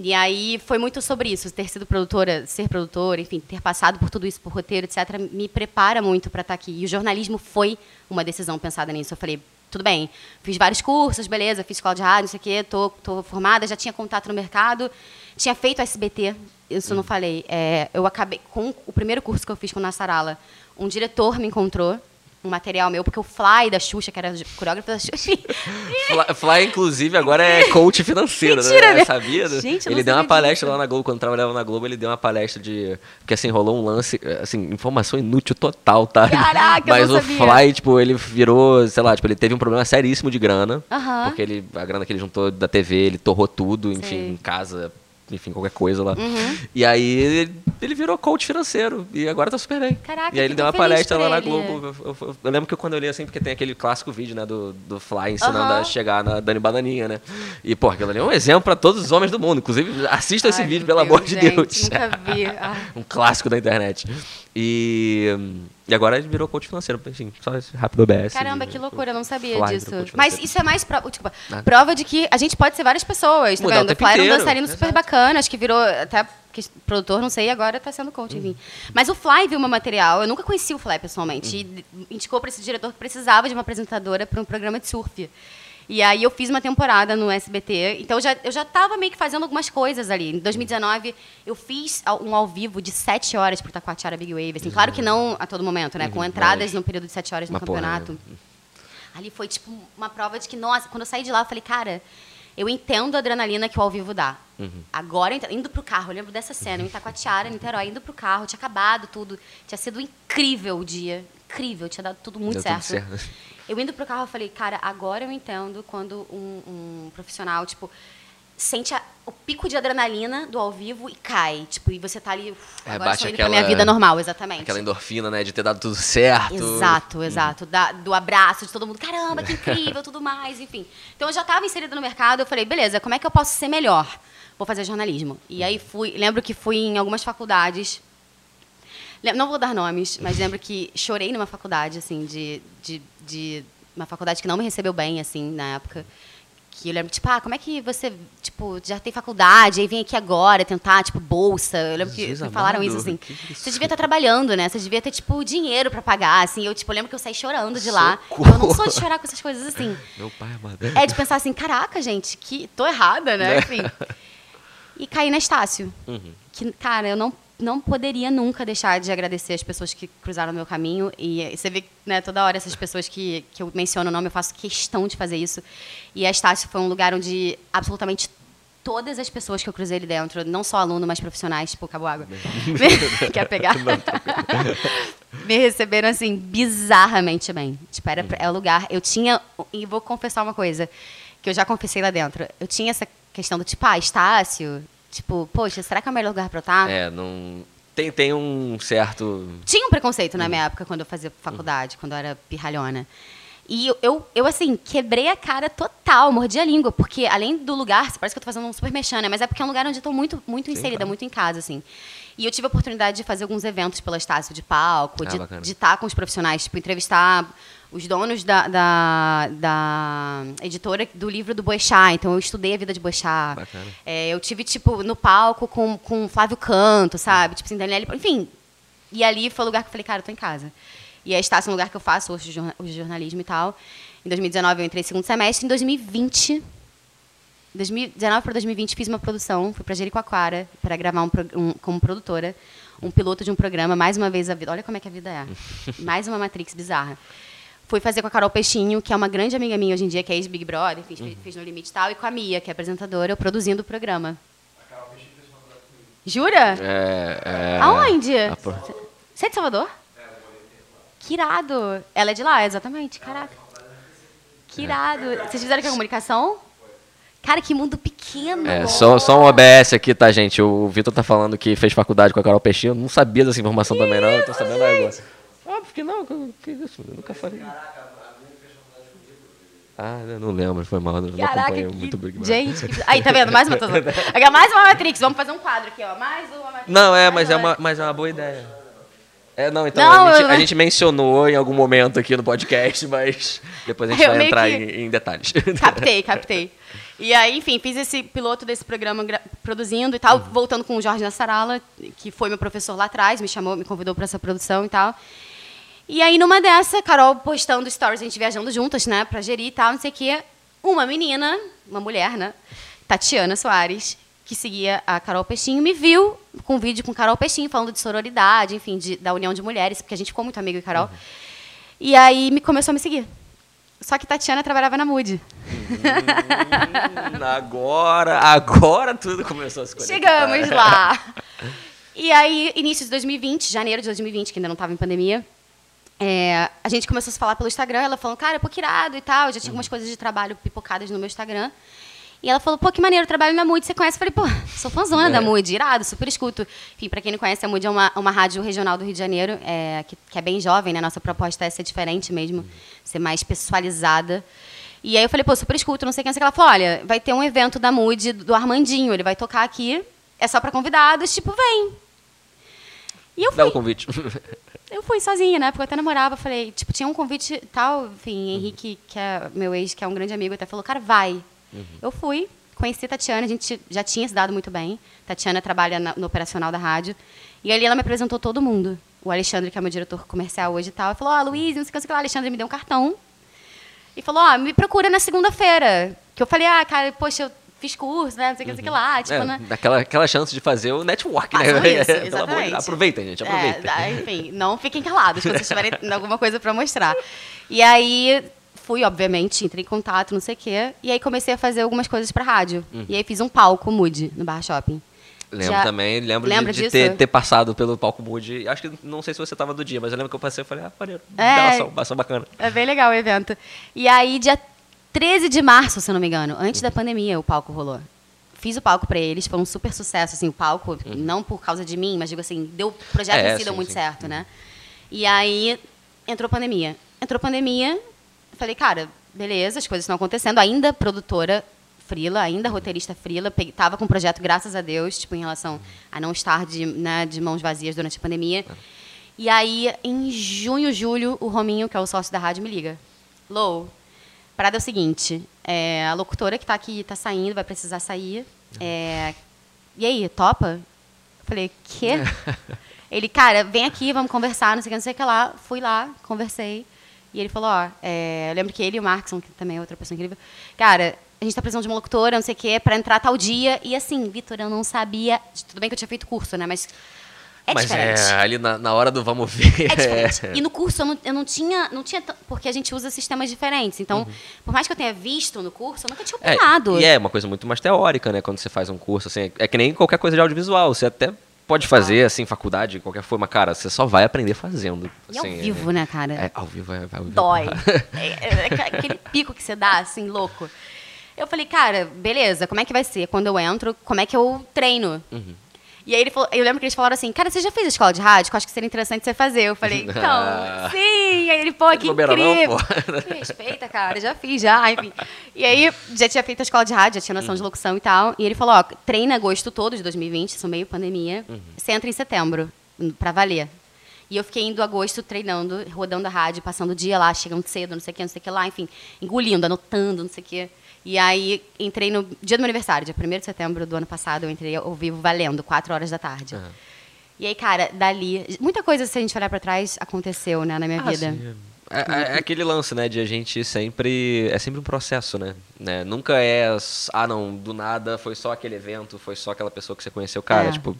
E aí foi muito sobre isso, ter sido produtora, ser produtora, enfim, ter passado por tudo isso, por roteiro, etc., me prepara muito para estar aqui. E o jornalismo foi uma decisão pensada nisso. Eu falei, tudo bem. Fiz vários cursos, beleza, fiz escola de rádio, não sei o quê, tô, tô formada, já tinha contato no mercado, tinha feito SBT, isso não falei. É, eu acabei, com o primeiro curso que eu fiz com o Nassarala, um diretor me encontrou, um material meu, porque o Fly da Xuxa, que era coreógrafo da Xuxa. Fly, Fly, inclusive, agora é coach financeiro, Mentira, né? Sabia? Gente, ele não deu uma palestra disso. lá na Globo, quando trabalhava na Globo, ele deu uma palestra de. Porque assim, rolou um lance, assim, informação inútil total, tá? Caraca, eu Mas o sabia. Fly, tipo, ele virou, sei lá, tipo, ele teve um problema seríssimo de grana. Aham. Porque ele, a grana que ele juntou da TV, ele torrou tudo, enfim, Sei. em casa. Enfim, qualquer coisa lá. Uhum. E aí ele, ele virou coach financeiro. E agora tá super bem. Caraca, E aí ele deu uma palestra lá na. Globo. Eu, eu- eu- eu lembro que quando eu li assim, porque tem aquele clássico vídeo, né, do, do Fly ensinando Aham. a chegar na Dani Bananinha, né? E, pô, aquilo ali é um exemplo pra todos os homens do mundo. Inclusive, assista esse vídeo, pelo amor Deus, de gente, Deus. Nunca vi. Ah. um clássico da internet. E, e agora ele virou coach financeiro. Enfim, só esse rápido OBS. Caramba, de- que loucura, eu não sabia disso. Mas isso é mais pro- tipo, Nada. prova de que a gente pode ser várias pessoas, tá Mudar vendo? O tempo Fly era um dançarino super exato. bacana, acho que virou até produtor, não sei, agora tá sendo coach, enfim. Mas o Fly viu meu material, eu nunca conheci o Fly pessoalmente, e indicou para esse diretor que precisava de uma apresentadora para um programa de surf. E aí eu fiz uma temporada no SBT, então eu já, eu já tava meio que fazendo algumas coisas ali. Em 2019, eu fiz um ao vivo de sete horas pro Taquatiara Big Wave. Assim, claro que não a todo momento, né? Com Uhum, entradas mas- no período de sete horas no Mas, porra, campeonato. Ali foi, tipo, uma prova de que, nossa, quando eu saí de lá, eu falei, cara, eu entendo a adrenalina que o ao vivo dá. Uhum. Agora, indo pro carro, eu lembro dessa cena, eu em Itacoatiara, Niterói, indo pro carro, tinha acabado tudo. Tinha sido incrível o dia. Incrível, tinha dado tudo muito Deu tudo certo. Eu indo pro carro, eu falei, cara, agora eu entendo quando um, um profissional, tipo, sente a- o pico de adrenalina do ao vivo e cai. Tipo, e você tá ali, uf, É, agora bate indo pra aquela- minha vida normal, exatamente. Aquela endorfina, né, de ter dado tudo certo. Exato, exato. Da- do abraço de todo mundo, caramba, que incrível, tudo mais, enfim. Então eu já estava inserida no mercado, eu falei, beleza, como é que eu posso ser melhor? Vou fazer jornalismo. E aí fui, lembro que fui em algumas faculdades. Não vou dar nomes, mas lembro que chorei numa faculdade, assim, de, de, de uma faculdade que não me recebeu bem, assim, na época. Que eu lembro, tipo, ah, como é que você, tipo, já tem faculdade, aí vem aqui agora tentar, tipo, bolsa. Eu lembro que Jesus me falaram isso, assim. isso? Você devia estar trabalhando, né? Você devia ter, tipo, dinheiro pra pagar, assim. Eu, tipo, lembro que eu saí chorando de lá. Socorro. Eu não sou de chorar com essas coisas, assim. Meu pai amado. É de pensar assim, caraca, gente, que tô errada, né? Né? Enfim. E caí na Estácio. Uhum. Que, cara, eu não, não poderia nunca deixar de agradecer as pessoas que cruzaram o meu caminho. E você vê, né, toda hora essas pessoas que, que eu menciono o nome, eu faço questão de fazer isso. E a Estácio foi um lugar onde absolutamente todas as pessoas que eu cruzei ali dentro, não só aluno, mas profissionais, tipo, Cabo Água. Quer pegar? me receberam assim bizarramente bem. Tipo, era é o lugar. Eu tinha e vou confessar uma coisa que eu já confessei lá dentro. Eu tinha essa questão do tipo, ah, Estácio, tipo, poxa, será que é o melhor lugar para eu estar? É, não. Tem, tem um certo. Tinha um preconceito na minha época quando eu fazia faculdade, quando eu era pirralhona. E eu, eu, assim, quebrei a cara total, mordi a língua, porque além do lugar, parece que eu tô fazendo um super mexendo, né? Mas é porque é um lugar onde eu tô muito, muito inserida, claro. muito em casa, assim. E eu tive a oportunidade de fazer alguns eventos pela Estácio de palco, Ah, de estar com os profissionais, tipo, entrevistar os donos da, da, da editora do livro do Boechat. Então, eu estudei a vida de. Bacana. É, eu tive, tipo, no palco com, com Flávio Canto, sabe? Tipo assim, Daniele... Enfim, e ali foi o lugar que eu falei, cara, eu tô em casa. E a Estácio é um lugar que eu faço hoje de de jornalismo e tal. Em 2019 eu entrei segundo semestre. Em 2020, 2019 para 2020 fiz uma produção, fui para Jericoacoara para gravar um, um- como produtora um piloto de um programa, mais uma vez a vida. Olha como é que a vida é. mais uma Matrix bizarra. Fui fazer com a Carol Peixinho, que é uma grande amiga minha hoje em dia, que é ex-Big Brother, enfim, fez- fez No Limite e tal, e com a Mia, que é apresentadora, eu produzindo o programa. Jura? É, é, Aonde? a Você é de Salvador? Que irado. Ela é de lá, exatamente. Caraca. Que irado. Vocês fizeram que a comunicação? Cara, que mundo pequeno. É, só, só um OBS aqui, tá, gente? O Vitor tá falando que fez faculdade com a Carol Peixinho. Eu não sabia dessa informação também, não. Eu tô sabendo agora. Que não. Que, que isso? Eu nunca falei. Ah, não lembro. Foi mal. Não Caraca, que... muito Big. Gente, que... aí, tá vendo? Mais uma Aqui, Mais uma Matrix. Vamos fazer um quadro aqui, ó. Mais uma Matrix. Não, é, mas é uma, mas é uma boa ideia. É, não, então, Não, a, gente, eu- a gente mencionou em algum momento aqui no podcast, mas depois a gente Eu vai entrar que- em, em detalhes. Captei, captei. E aí, enfim, fiz esse piloto desse programa gra- produzindo e tal, Uhum. voltando com o Jorge Nassarala, que foi meu professor lá atrás, me chamou, me convidou para essa produção e tal. E aí, numa dessa, Carol postando stories, a gente viajando juntas, né, pra gerir e tal, não sei o quê. Uma menina, uma mulher, né, Tatiana Soares, que seguia a Carol Peixinho, me viu com um vídeo com Carol Peixinho, falando de sororidade, enfim, de, da união de mulheres, porque a gente ficou muito amigo de Carol. Uhum. E aí me começou a me seguir. Só que Tatiana trabalhava na Mood. Hum, agora, agora tudo começou a se conectar. Chegamos lá. E aí, início de 2020, janeiro de 2020, que ainda não estava em pandemia, é, a gente começou a se falar pelo Instagram, ela falou, cara, pô, que irado e tal. Eu já tinha algumas coisas de trabalho pipocadas no meu Instagram. E ela falou, pô, que maneiro, trabalho na Mood, você conhece? Eu falei, pô, sou fãzona é. da Mood, irado, super escuto. Enfim, para quem não conhece, a Mood é uma, uma rádio regional do Rio de Janeiro, é, que, que, é bem jovem, né? Nossa proposta é ser diferente mesmo, ser mais pessoalizada. E aí eu falei, pô, super escuto, não sei quem, não sei que. Ela falou, olha, vai ter um evento da Mood do Armandinho, ele vai tocar aqui, é só para convidados, tipo, vem. E eu fui. Dá o convite. Eu fui sozinha, né? Porque eu até namorava, falei, tipo, tinha um convite tal, enfim, Henrique, que é meu ex, que é um grande amigo, até falou, cara, vai. Uhum. Eu fui, conheci a Tatiana, a gente já tinha se dado muito bem. Tatiana trabalha na, no operacional da rádio. E ali ela me apresentou todo mundo. O Alexandre, que é meu diretor comercial hoje e tal, falou: Ó, oh, Luiz, não sei o que, o que lá. Alexandre me deu um cartão. E falou: Ó, oh, me procura na segunda-feira. Que eu falei: Ah, cara, poxa, eu fiz curso, né? Não sei o que, não sei o que lá. Uhum. Tipo, é, né? Aquela, aquela chance de fazer o network, né? Isso, exatamente. aproveitem, gente, aproveitem. É, enfim, não fiquem calados se vocês tiverem alguma coisa para mostrar. E aí fui, obviamente, entrei em contato, não sei o quê. E aí comecei a fazer algumas coisas para rádio. Uhum. E aí fiz um palco Mood no Barra Shopping. Lembro Já... também, lembro Lembra de, de ter, ter, passado pelo palco Mood. Acho que não sei se você estava do dia, mas eu lembro que eu passei e falei, ah, maneiro, é, ação, bacana. É bem legal o evento. E aí, dia 13 de março, se eu não me engano, antes uhum. da pandemia, o palco rolou. Fiz o palco para eles, foi um super sucesso, assim, o palco, uhum. não por causa de mim, mas digo assim, deu, o projeto é, em si deu muito sim. certo, né? E aí, entrou pandemia. Entrou pandemia, falei, cara, beleza, as coisas estão acontecendo, ainda produtora frila, ainda roteirista frila, estava com um projeto, graças a Deus, tipo, em relação a não estar de, né, de mãos vazias durante a pandemia. E aí, em junho, julho, o Rominho, que é o sócio da rádio, me liga. Lou, parada é o seguinte, é, a locutora que está aqui está saindo, vai precisar sair. É, e aí, topa? Falei, quê? Ele, cara, vem aqui, vamos conversar, não sei o que, não sei o que lá. Fui lá, conversei. E ele falou, ó, é, eu lembro que ele e o Markson, que também é outra pessoa incrível, cara, a gente tá precisando de uma locutora, não sei o quê, pra entrar tal dia. E assim, Vitor, eu não sabia. Tudo bem que eu tinha feito curso, né? Mas. É Mas diferente. é, ali na, na, hora do vamos ver. É diferente. É. E no curso eu não, eu não tinha. Não tinha porque a gente usa sistemas diferentes. Então, uhum. por mais que eu tenha visto no curso, eu nunca tinha opinado. É, e é uma coisa muito mais teórica, né? Quando você faz um curso, assim. É que nem qualquer coisa de audiovisual. Você até pode fazer, assim, faculdade, de qualquer forma, cara, você só vai aprender fazendo. E assim, ao vivo, é, né, cara? É, ao vivo é. Ao vivo. Dói. é, é, é aquele pico que você dá, assim, louco. Eu falei, cara, beleza, como é que vai ser? Quando eu entro, como é que eu treino? Uhum. E aí ele falou, eu lembro que eles falaram assim, cara, você já fez a escola de rádio? Eu acho que seria interessante você fazer. Eu falei, então, sim. Aí ele, pô, que incrível. Não, pô. respeita, cara, já fiz, já, enfim. E aí, já tinha feito a escola de rádio, já tinha noção uhum. de locução e tal. E ele falou, ó, treina agosto todo de 2020, isso meio pandemia. Uhum. Você entra em setembro, pra valer. E eu fiquei indo agosto treinando, rodando a rádio, passando o dia lá, chegando cedo, não sei o que, não sei o que lá, enfim, engolindo, anotando, não sei o que. E aí entrei no dia do meu aniversário, dia 1 de setembro do ano passado, eu entrei ao vivo valendo, 4 horas da tarde. Uhum. E aí, cara, dali. Muita coisa, se a gente olhar para trás, aconteceu, né, na minha ah, vida. Sim. É, é, é, aquele lance, né, de a gente sempre. É sempre um processo, né? né? Nunca é. Ah, não, do nada foi só aquele evento, foi só aquela pessoa que você conheceu. Cara, é. tipo.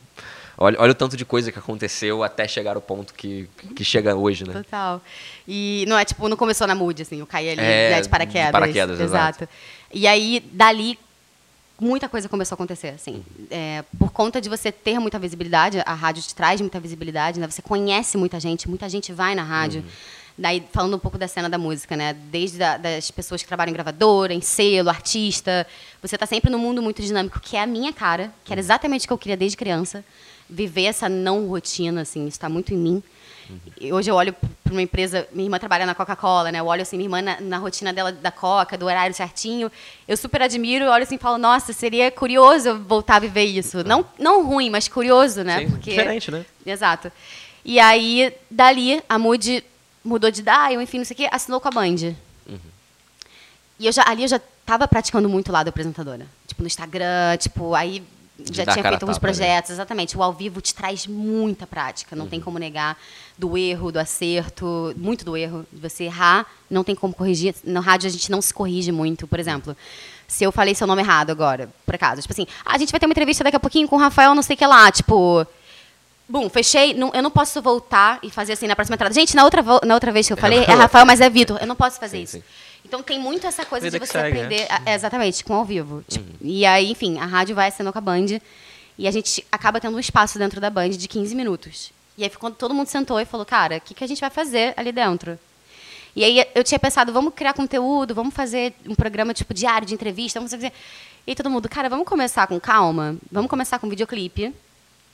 Olha, olha o tanto de coisa que aconteceu até chegar ao ponto que, que chega hoje, né? Total. E não é tipo, não começou na mood, assim, eu caí ali é, né, de paraquedas. De paraquedas, exato. exato. E aí, dali, muita coisa começou a acontecer, assim. É, por conta de você ter muita visibilidade, a rádio te traz muita visibilidade, né? Você conhece muita gente, muita gente vai na rádio. Uhum. Daí, falando um pouco da cena da música, né? Desde a, das pessoas que trabalham em gravadora, em selo, artista. Você está sempre num mundo muito dinâmico, que é a minha cara, que era exatamente o que eu queria desde criança. Viver essa não rotina, assim, está muito em mim. Uhum. Hoje eu olho para uma empresa, minha irmã trabalha na Coca-Cola, né? Eu olho assim, minha irmã na, na, rotina dela da Coca, do horário certinho. Eu super admiro, olho assim e falo, nossa, seria curioso voltar a viver isso. Não, não ruim, mas curioso, né? Sim, Porque... diferente, né? Exato. E aí, dali, a Moody mudou de dial, enfim, não sei o quê, assinou com a Band. Uhum. E eu já, ali eu já estava praticando muito o lado apresentadora. Tipo, no Instagram, tipo, aí já tinha feito alguns né? projetos, exatamente. O ao vivo te traz muita prática, não uhum. tem como negar do erro, do acerto, muito do erro, de você errar, não tem como corrigir. No rádio a gente não se corrige muito, por exemplo. Se eu falei seu nome errado agora, por acaso, tipo assim, ah, a gente vai ter uma entrevista daqui a pouquinho com o Rafael, não sei o que lá, tipo, Bum, fechei. Não, eu não posso voltar e fazer assim na próxima entrada. Gente, na outra, na outra vez que eu falei, é Rafael, mas é Vitor. Eu não posso fazer sim, isso. Sim. Então tem muito essa coisa Vida de você segue, né? aprender. Né? A, exatamente, com ao vivo. Tipo, uhum. E aí, enfim, a rádio vai sendo com a Band. E a gente acaba tendo um espaço dentro da Band de 15 minutos. E aí, quando todo mundo sentou e falou, cara, o que, que a gente vai fazer ali dentro? E aí eu tinha pensado, vamos criar conteúdo, vamos fazer um programa tipo diário de entrevista, vamos fazer. E todo mundo, cara, vamos começar com calma, vamos começar com videoclipe,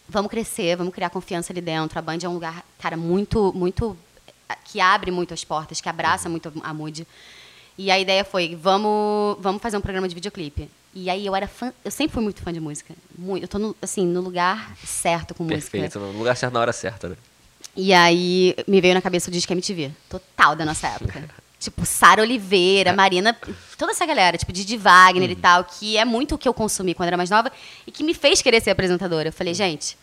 vamos crescer, vamos criar confiança ali dentro. A Band é um lugar, cara, muito, muito que abre muito as portas, que abraça muito a Mood. E a ideia foi, vamos, vamos fazer um programa de videoclipe. E aí eu era fã, eu sempre fui muito fã de música. Muito, eu tô no, assim, no lugar certo com Perfeito, música. Perfeito, no lugar certo na hora certa, né? E aí me veio na cabeça o disco MTV, total da nossa época. tipo, Sara Oliveira, é. Marina, toda essa galera, tipo, Didi Wagner uhum. e tal, que é muito o que eu consumi quando era mais nova e que me fez querer ser apresentadora. Eu falei, gente,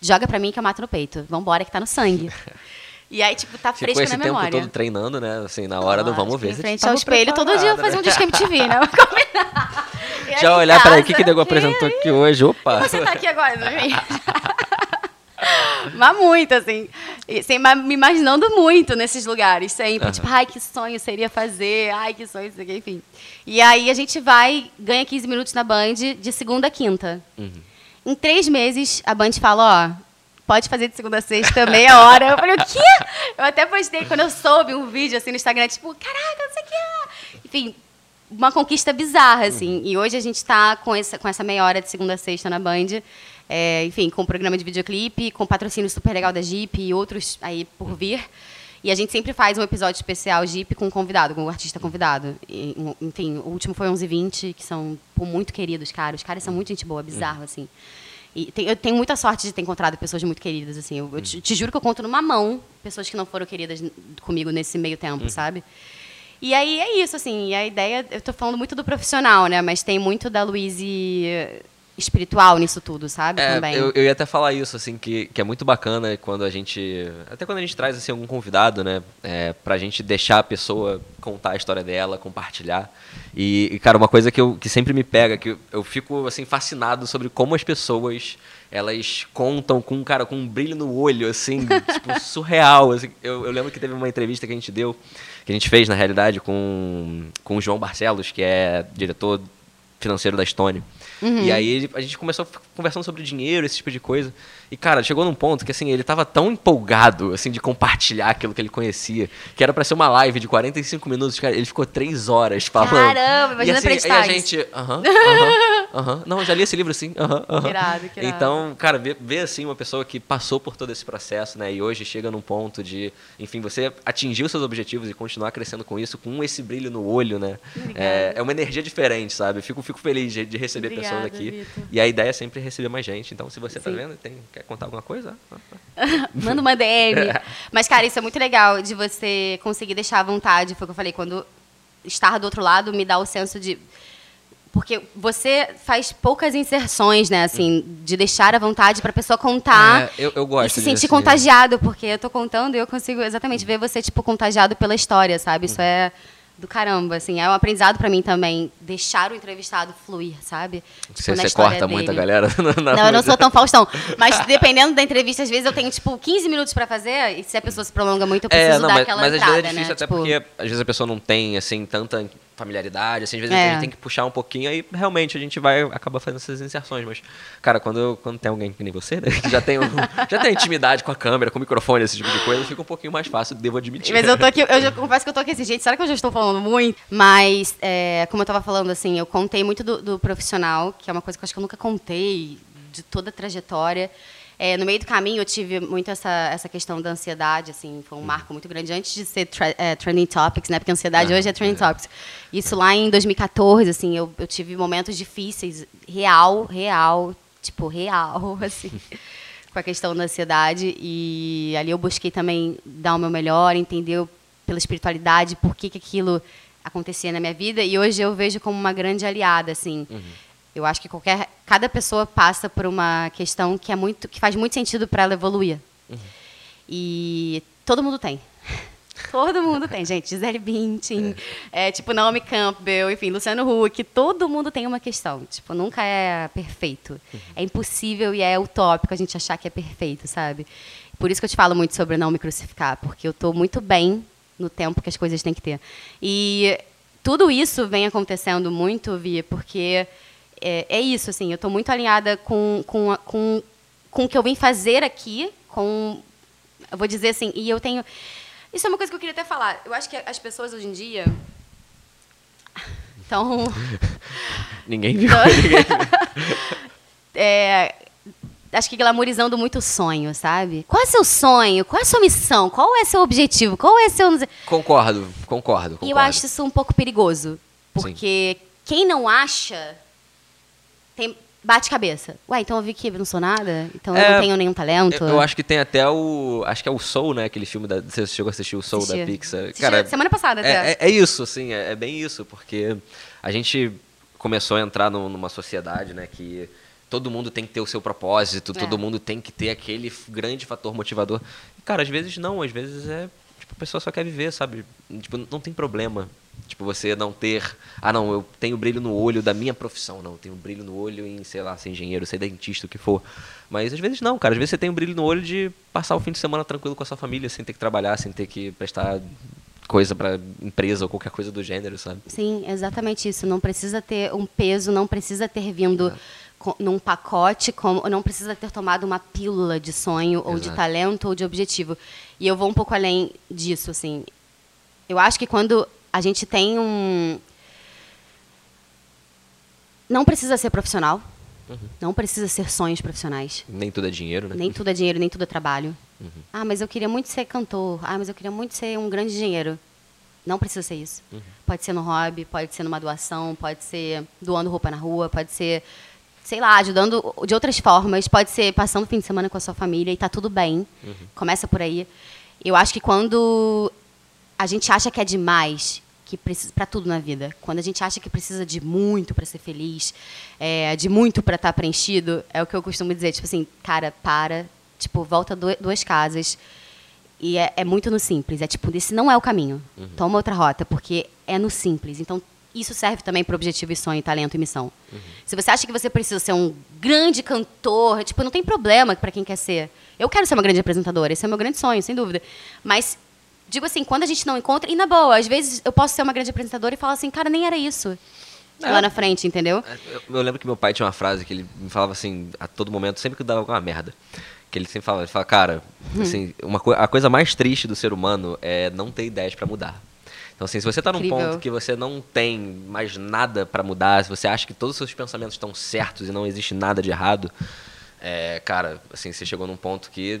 joga pra mim que eu mato no peito. Vambora que tá no sangue. E aí, tipo, tá fresco na memória. tempo todo treinando, né? Assim, na hora do vamos ver. Em frente ao espelho, todo dia eu fazia um disco MTV, né? Já olhar, peraí, o que, que o Nego apresentou aqui hoje? Opa! E você tá aqui agora, não é Mas muito, assim. Sem, me imaginando muito nesses lugares, sempre. Uhum. Tipo, ai, que sonho seria fazer, ai, que sonho seria, enfim. E aí a gente vai, ganha 15 minutos na Band de segunda a quinta. Uhum. Em três meses, a Band fala, ó, pode fazer de segunda a sexta, meia hora. Eu falei, o quê? Eu até postei quando eu soube um vídeo assim no Instagram, tipo, caraca, não sei o que. Enfim, uma conquista bizarra, assim. E hoje a gente está com essa, com essa meia hora de segunda a sexta na Band. É, enfim, com o programa de videoclipe, com patrocínio super legal da Jeep e outros aí por vir. E a gente sempre faz um episódio especial Jeep com um convidado, com um artista convidado. E, enfim, o último foi 11 20, que são muito queridos, cara. Os caras são muito gente boa, bizarro, assim. E tem, eu tenho muita sorte de ter encontrado pessoas muito queridas, assim. Eu, eu te, te, juro que eu conto numa mão pessoas que não foram queridas comigo nesse meio tempo, uhum. sabe? E aí é isso, assim. E a ideia, eu estou falando muito do profissional, né? Mas tem muito da Luíse espiritual nisso tudo, sabe? É, Também. Eu, eu ia até falar isso, assim, que, que é muito bacana quando a gente. Até quando a gente traz assim, algum convidado, né? É, pra gente deixar a pessoa contar a história dela, compartilhar. E, e, cara, uma coisa que, eu, que sempre me pega, que eu, eu fico assim, fascinado sobre como as pessoas elas contam com, cara, com um brilho no olho, assim, tipo, surreal. Assim. Eu, eu, lembro que teve uma entrevista que a gente deu, que a gente fez, na realidade, com, com o João Barcelos, que é diretor financeiro da Stone. Uhum. E aí a gente começou conversando sobre dinheiro, esse tipo de coisa. E, cara, chegou num ponto que, assim, ele tava tão empolgado, assim, de compartilhar aquilo que ele conhecia, que era pra ser uma live de 45 minutos, cara, ele ficou três horas falando. Caramba, imagina e, assim, e a gente, aham, aham, aham, não, já li esse livro, sim, aham, aham. Irado, Então, cara, ver, ver, assim, uma pessoa que passou por todo esse processo, né, e hoje chega num ponto de, enfim, você atingir os seus objetivos e continuar crescendo com isso, com esse brilho no olho, né, é, é, uma energia diferente, sabe? Fico, fico feliz de, de receber Obrigada, pessoas aqui. Victor. E a ideia é sempre receber mais gente, então se você tá sim. tá vendo, tem, quer Quer contar alguma coisa? Manda uma DM. Mas, cara, isso é muito legal de você conseguir deixar à vontade. Foi o que eu falei, quando estar do outro lado me dá o senso de. Porque você faz poucas inserções, né? Assim, de deixar à vontade para a pessoa contar. É, eu, eu gosto E se sentir assim. contagiado, porque eu tô contando e eu consigo exatamente ver você, tipo, contagiado pela história, sabe? Isso é do caramba, assim. É um aprendizado para mim também, deixar o entrevistado fluir, sabe? Tipo, você, você corta dele. muito a galera? Na não, eu não sou tão Faustão. Mas dependendo da entrevista, às vezes eu tenho, tipo, 15 minutos para fazer, e se a pessoa se prolonga muito, eu é, preciso é, não, dar mas, aquela mas entrada, às vezes é difícil né? até tipo... porque, às vezes, a pessoa não tem, assim, tanta familiaridade, assim, às vezes é. a gente tem que puxar um pouquinho, aí realmente a gente vai acaba fazendo essas inserções, mas cara, quando, quando tem alguém que nem você, né, que já tem um, já tem intimidade com a câmera, com o microfone, esse tipo de coisa, fica um pouquinho mais fácil, devo admitir. Mas eu tô aqui, eu já confesso que eu tô aqui assim, gente, será que eu já estou falando muito? Mas é, como eu tava falando assim, eu contei muito do, do profissional, que é uma coisa que eu acho que eu nunca contei de toda a trajetória. É, no meio do caminho eu tive muito essa, essa questão da ansiedade, assim, foi um marco muito grande antes de ser tra é, Trending Topics, né? Porque ansiedade ah, hoje é Trending é. Topics. Isso lá em 2014, assim, eu, eu tive momentos difíceis, real, real, tipo, real, assim, com a questão da ansiedade. E ali eu busquei também dar o meu melhor, entender pela espiritualidade por que, que aquilo acontecia na minha vida. E hoje eu vejo como uma grande aliada, assim. Uhum. Eu acho que qualquer cada pessoa passa por uma questão que é muito que faz muito sentido para ela evoluir. Uhum. E todo mundo tem. Todo mundo tem, gente. Gisele Bündchen, é. é, tipo Naomi Campbell, enfim, Luciano Huck. Todo mundo tem uma questão. Tipo, nunca é perfeito. Uhum. É impossível e é utópico a gente achar que é perfeito, sabe? Por isso que eu te falo muito sobre não me crucificar, porque eu estou muito bem no tempo que as coisas têm que ter. E tudo isso vem acontecendo muito, Vi, porque é, é isso, assim, eu estou muito alinhada com, com, com, com o que eu vim fazer aqui, com, eu vou dizer assim, e eu tenho isso é uma coisa que eu queria até falar. Eu acho que as pessoas hoje em dia. Então. ninguém viu. É, acho que glamorizando muito o sonho, sabe? Qual é seu sonho? Qual é a sua missão? Qual é seu objetivo? Qual é seu. Concordo, concordo. concordo. E eu acho isso um pouco perigoso. Porque Sim. quem não acha. Tem, bate cabeça. Ué, então eu vi que não sou nada? Então é, eu não tenho nenhum talento? Eu, eu, acho que tem até o. Acho que é o Soul, né? Aquele filme da. Você chegou a assistir o Soul da Pixar. Assisti Cara, semana passada é, até. É, é, isso, assim, é, é, bem isso, porque a gente começou a entrar no, numa sociedade, né, que todo mundo tem que ter o seu propósito, todo é. mundo tem que ter aquele grande fator motivador. Cara, às vezes não, às vezes é. Tipo, a pessoa só quer viver, sabe? Tipo, não tem problema Tipo, você não ter. Ah, não, eu tenho brilho no olho da minha profissão. Não, eu tenho brilho no olho em, sei lá, ser engenheiro, ser dentista, o que for. Mas às vezes não, cara. Às vezes você tem um brilho no olho de passar o fim de semana tranquilo com a sua família, sem ter que trabalhar, sem ter que prestar coisa para empresa ou qualquer coisa do gênero, sabe? Sim, exatamente isso. Não precisa ter um peso, não precisa ter vindo num pacote, como, não precisa ter tomado uma pílula de sonho Exato. ou de talento ou de objetivo. E eu vou um pouco além disso, assim. Eu acho que quando a gente tem um. Não precisa ser profissional. Uhum. Não precisa ser sonhos profissionais. Nem tudo é dinheiro, né? Nem tudo é dinheiro, nem tudo é trabalho. Uhum. Ah, mas eu queria muito ser cantor. Ah, mas eu queria muito ser um grande engenheiro. Não precisa ser isso. Uhum. Pode ser no hobby, pode ser numa doação, pode ser doando roupa na rua, pode ser, sei lá, ajudando de outras formas, pode ser passando o fim de semana com a sua família e tá tudo bem. Uhum. Começa por aí. Eu acho que quando a gente acha que é demais, que precisa para tudo na vida. Quando a gente acha que precisa de muito para ser feliz, é, de muito para estar tá preenchido, é o que eu costumo dizer, tipo assim, cara, para, tipo, volta duas casas. E é, é, muito no simples. É tipo, esse não é o caminho. Uhum. Toma outra rota, porque é no simples. Então, isso serve também para objetivo e sonho, talento e missão. Uhum. Se você acha que você precisa ser um grande cantor, tipo, não tem problema para quem quer ser. Eu quero ser uma grande apresentadora, esse é o meu grande sonho, sem dúvida. Mas digo assim, quando a gente não encontra, e na boa, às vezes eu posso ser uma grande apresentadora e falar assim, cara, nem era isso. É. Lá na frente, entendeu? É, eu, eu, lembro que meu pai tinha uma frase que ele me falava assim, a todo momento, sempre que dava alguma merda. Que ele sempre falava, ele fala, cara, hum. assim, uma co a coisa mais triste do ser humano é não ter ideias para mudar. Então, assim, se você está num Incrível. ponto que você não tem mais nada para mudar, se você acha que todos os seus pensamentos estão certos e não existe nada de errado, é, cara, assim, você chegou num ponto que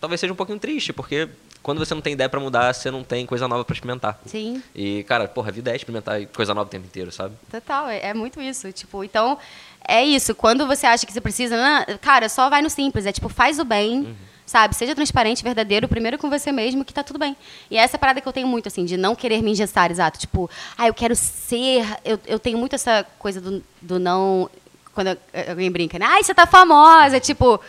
talvez seja um pouquinho triste, porque quando você não tem ideia para mudar, você não tem coisa nova para experimentar. Sim. E, cara, porra, a vida é experimentar coisa nova o tempo inteiro, sabe? Total, é, é muito isso. Tipo, então, é isso. Quando você acha que você precisa, não, cara, só vai no simples. É tipo, faz o bem. Uhum. Sabe? Seja transparente, verdadeiro, primeiro com você mesmo, que tá tudo bem. E é essa parada que eu tenho muito, assim, de não querer me engessar, exato. Tipo, ah, eu quero ser. Eu, eu tenho muito essa coisa do, do não. Quando alguém brinca, né? Ai, você tá famosa. Tipo,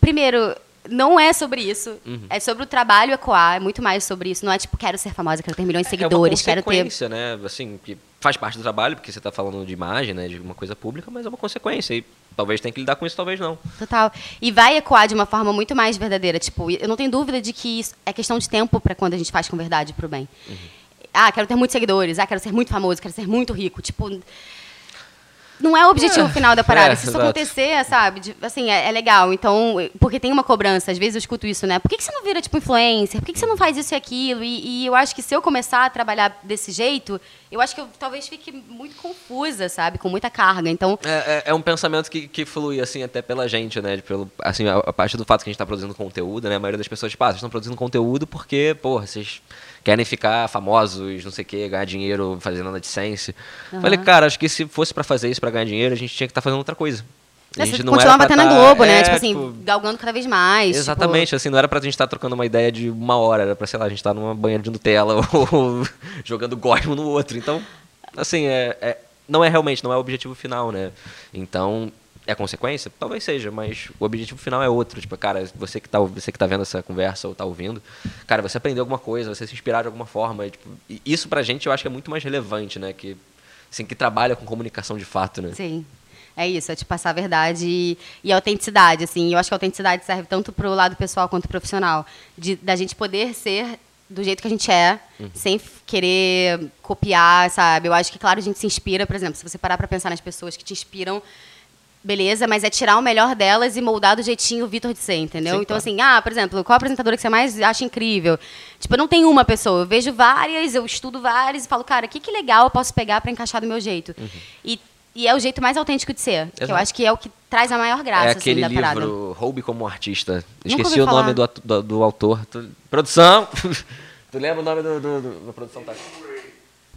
primeiro, não é sobre isso. Uhum. É sobre o trabalho ecoar, é muito mais sobre isso. Não é tipo, quero ser famosa, quero ter milhões de é, seguidores, é quero ter. né? Assim, que faz parte do trabalho, porque você está falando de imagem, né? De uma coisa pública, mas é uma consequência. E talvez tenha que lidar com isso, talvez não. Total. E vai ecoar de uma forma muito mais verdadeira. Tipo, eu não tenho dúvida de que isso é questão de tempo para quando a gente faz com verdade pro bem. Uhum. Ah, quero ter muitos seguidores. Ah, quero ser muito famoso, quero ser muito rico. Tipo não é o objetivo é, final da parada. É, Se isso exato. acontecer, sabe? De, assim, é, é, legal. Então, porque tem uma cobrança. Às vezes eu escuto isso, né? Por que, que você não vira, tipo, influencer? Por que, que você não faz isso e aquilo? E, e, eu acho que se eu começar a trabalhar desse jeito, eu acho que eu talvez fique muito confusa, sabe? Com muita carga. Então... É, é, é um pensamento que, que flui, assim, até pela gente, né? Pelo, assim, a, a parte do fato que a gente está produzindo conteúdo, né? A maioria das pessoas, tipo, ah, vocês estão produzindo conteúdo porque, porra, vocês querem ficar famosos, não sei o quê, ganhar dinheiro fazendo AdSense. Uhum. Falei, cara, acho que se fosse para fazer isso, para ganhar dinheiro, a gente tinha que estar tá fazendo outra coisa. A gente não continuar batendo tá, na Globo, né? É, tipo assim, tipo, galgando cada vez mais. Exatamente, tipo... assim, não era pra gente estar tá trocando uma ideia de uma hora, era pra, sei lá, a gente estar tá numa banheira de Nutella ou jogando Gosmo no outro. Então, assim, é, é, não é realmente, não é o objetivo final, né? Então, é consequência? Talvez seja, mas o objetivo final é outro. Tipo, cara, você que tá, você que tá vendo essa conversa ou tá ouvindo, cara, você aprendeu alguma coisa, você se inspirar de alguma forma. E, tipo, e isso pra gente eu acho que é muito mais relevante, né? Que, assim, que trabalha com comunicação de fato, né? Sim. É isso, é te passar a verdade e, e a autenticidade, assim. Eu acho que a autenticidade serve tanto pro lado pessoal quanto profissional. De, da gente poder ser do jeito que a gente é, uhum. sem querer copiar, sabe? Eu acho que, claro, a gente se inspira, por exemplo, se você parar para pensar nas pessoas que te inspiram, beleza, mas é tirar o melhor delas e moldar do jeitinho o Vitor de ser, entendeu? Sim, então, claro. assim, ah, por exemplo, qual apresentadora que você mais acha incrível? Tipo, não tem uma pessoa, eu vejo várias, eu estudo várias e falo, cara, o que, que legal eu posso pegar para encaixar do meu jeito? Uhum. E, e é o jeito mais autêntico de ser, que eu acho que é o que traz a maior graça, é assim, aquele da livro, parada. Roube como Artista. Esqueci o nome do, do, do autor. Produção! Tu lembra o nome do, do, do da produção? Tá?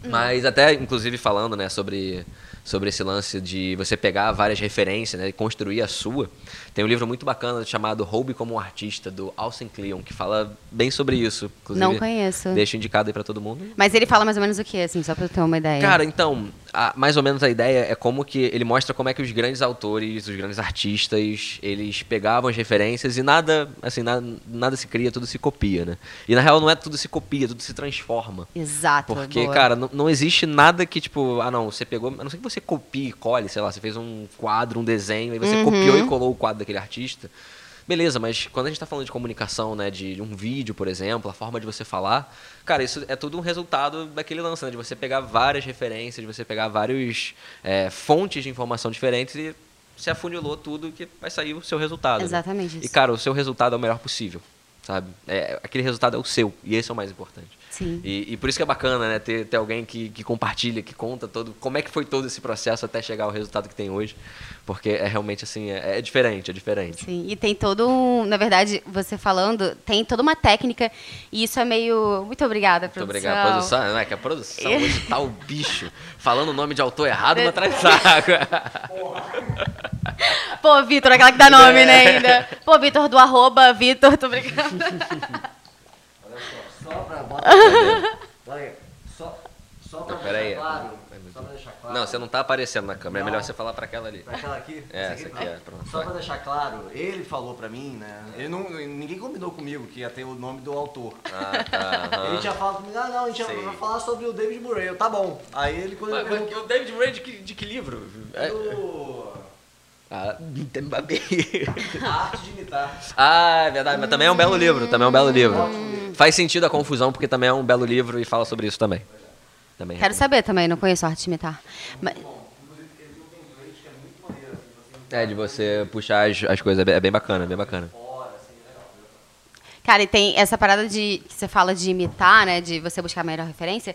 Mas até, inclusive, falando né, sobre sobre esse lance de você pegar várias referências né, e construir a sua. Tem um livro muito bacana chamado Roube como um Artista, do Alcin Cleon, que fala bem sobre isso. Inclusive, Não conheço. Deixo indicado aí para todo mundo. Mas ele fala mais ou menos o que, assim, só para ter uma ideia? Cara, então, a, mais ou menos a ideia é como que ele mostra como é que os grandes autores, os grandes artistas, eles pegavam as referências e nada, assim, nada, nada se cria, tudo se copia, né? E na real não é tudo se copia, tudo se transforma. Exato. Porque, boa. cara, não, não existe nada que, tipo, ah não, você pegou, a não ser que você copie e cole, sei lá, você fez um quadro, um desenho, e você Uhum. copiou e colou o quadro daquele artista. Beleza, mas quando a gente está falando de comunicação, né, de um vídeo, por exemplo, a forma de você falar, cara, isso é tudo um resultado daquele lance, né, de você pegar várias referências, de você pegar vários é, fontes de informação diferentes e se afunilou tudo que vai sair o seu resultado. né? Exatamente E, isso. cara, o seu resultado é o melhor possível, sabe? É, aquele resultado é o seu, e esse é o mais importante. Sim. E, e por isso que é bacana, né? Ter, ter alguém que, que compartilha, que conta todo como é que foi todo esse processo até chegar ao resultado que tem hoje. Porque é realmente assim, é, é diferente, é diferente. Sim, e tem todo um, na verdade, você falando, tem toda uma técnica e isso é meio, muito obrigada, Muito produção. obrigado. Produção, não é que a produção hoje tá o bicho falando o nome de autor errado, mas traz saco. Pô, Vitor, aquela que dá nome, É. né, ainda. Pô, Vitor do arroba, Vitor, tô brincando. Olha só, só pra bota Olha aí, só, só pra Não, pera aí. deixar claro. Só pra deixar claro. Não, você não tá aparecendo na câmera. É melhor Não. você falar pra aquela ali. Pra aquela aqui? É, essa aqui, é, pronto. Só pra deixar claro, ele falou pra mim, né? Ele não, ninguém combinou comigo que ia ter o nome do autor. Ah, tá. aham. Ele tinha falado comigo, ah não, a gente vai falar sobre o David Murray. Eu, tá bom. Aí ele quando Mas, ele mas perguntou o David Ray de que, de que livro? É- do... Ah, Mbappé. A arte de imitar. Ah, é verdade, mas também é um belo livro, também é um belo livro. Faz sentido a confusão, porque também é um belo livro e fala sobre isso também. também Quero saber também, não conheço a arte de imitar. Mas- É, de você puxar as, as coisas, é bem- é bem bacana, é bem bacana. Cara, e tem essa parada de que você fala de imitar, né? De você buscar a melhor referência.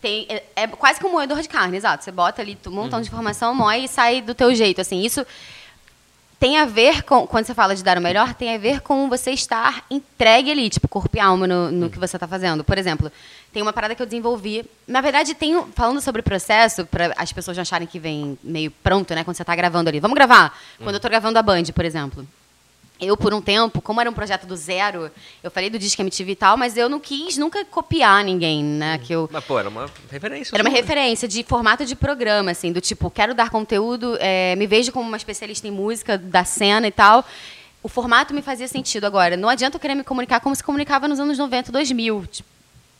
Tem, é, é quase como um moedor de carne, exato. Você bota ali um montão de informação, moe e sai do teu jeito. Assim, isso tem a ver com, quando você fala de dar o melhor, tem a ver com você estar entregue ali, tipo, corpo e alma no, no que você está fazendo. Por exemplo, tem uma parada que eu desenvolvi. Na verdade, tem, falando sobre o processo, para as pessoas não acharem que vem meio pronto, né? Quando você está gravando ali. Vamos gravar? Quando eu estou gravando a Band, por exemplo. Eu, por um tempo, como era um projeto do zero, eu falei do Disque MTV e tal, mas eu não quis nunca copiar ninguém, né? Que eu, Mas, pô, era uma referência. era uma sua. referência de formato de programa, assim, do tipo, quero dar conteúdo, é, me vejo como uma especialista em música da cena e tal. O formato me fazia sentido agora. Não adianta eu querer me comunicar como se comunicava nos anos 90, 2000. Tipo,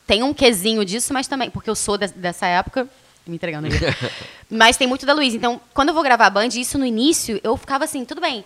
tem um quesinho disso, mas também, porque eu sou de- dessa época, me entregando aqui. mas tem muito da Luísa. Então, quando eu vou gravar a Band, isso no início, eu ficava assim, tudo bem.